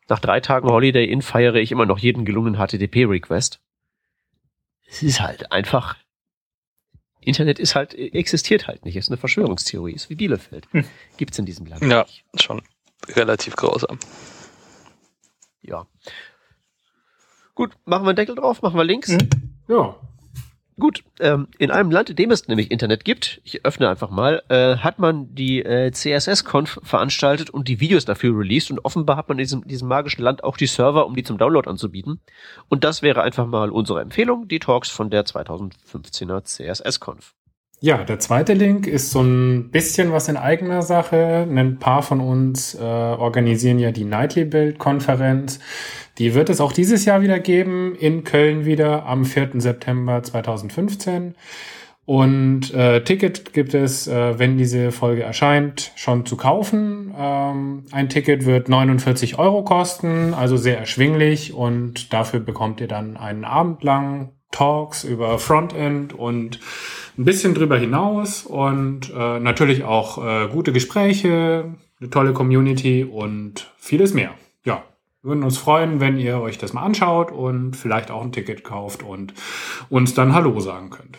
nach drei Tagen Holiday Inn feiere ich immer noch jeden gelungenen HTTP-Request. Es ist halt einfach, Internet ist halt, existiert halt nicht, ist eine Verschwörungstheorie, ist wie Bielefeld. Hm. Gibt's in diesem Land Ja. nicht. Schon relativ grausam. Ja. Gut, machen wir einen Deckel drauf, machen wir Links. Mhm. Ja. Gut, ähm, in einem Land, in dem es nämlich Internet gibt, ich öffne einfach mal, äh, hat man die äh, CSS-Conf veranstaltet und die Videos dafür released und offenbar hat man in diesem, diesem magischen Land auch die Server, um die zum Download anzubieten. Und das wäre einfach mal unsere Empfehlung, die Talks von der 2015er CSS-Conf. Ja, der zweite Link ist so ein bisschen was in eigener Sache. Ein paar von uns äh, organisieren ja die Nightly Build Konferenz. Die wird es auch dieses Jahr wieder geben, in Köln wieder am 4. September 2015. Und äh, Ticket gibt es, äh, wenn diese Folge erscheint, schon zu kaufen. Ähm, ein Ticket wird 49 Euro kosten, also sehr erschwinglich. Und dafür bekommt ihr dann einen Abend lang Talks über Frontend und ein bisschen drüber hinaus und äh, natürlich auch äh, gute Gespräche, eine tolle Community und vieles mehr. Ja, wir würden uns freuen, wenn ihr euch das mal anschaut und vielleicht auch ein Ticket kauft und uns dann Hallo sagen könnt.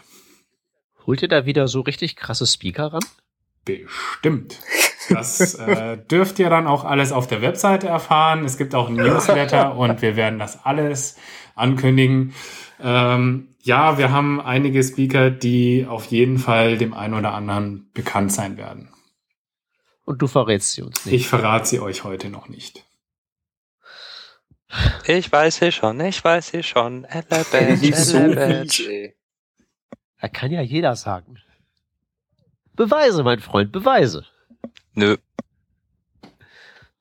Holt ihr da wieder so richtig krasse Speaker ran? Bestimmt. Das äh, dürft ihr dann auch alles auf der Webseite erfahren. Es gibt auch ein Newsletter und wir werden das alles ankündigen. Ähm, ja, wir haben einige Speaker, die auf jeden Fall dem einen oder anderen bekannt sein werden. Und du verrätst sie uns nicht. Ich verrate sie euch heute noch nicht. Ich weiß sie schon, ich weiß sie schon. Fies, ey. Da kann ja jeder sagen. Beweise, mein Freund, Beweise. Nö.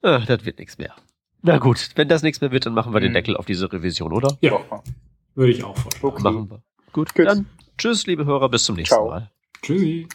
Ah, das wird nichts mehr. Na gut, wenn das nichts mehr wird, dann machen wir den Mhm. Deckel auf diese Revision, oder? Ja. Würde ich auch vorschlagen. Okay. Machen wir. Gut, Gut. dann tschüss, liebe Hörer, bis zum nächsten Ciao. Mal. Tschüssi.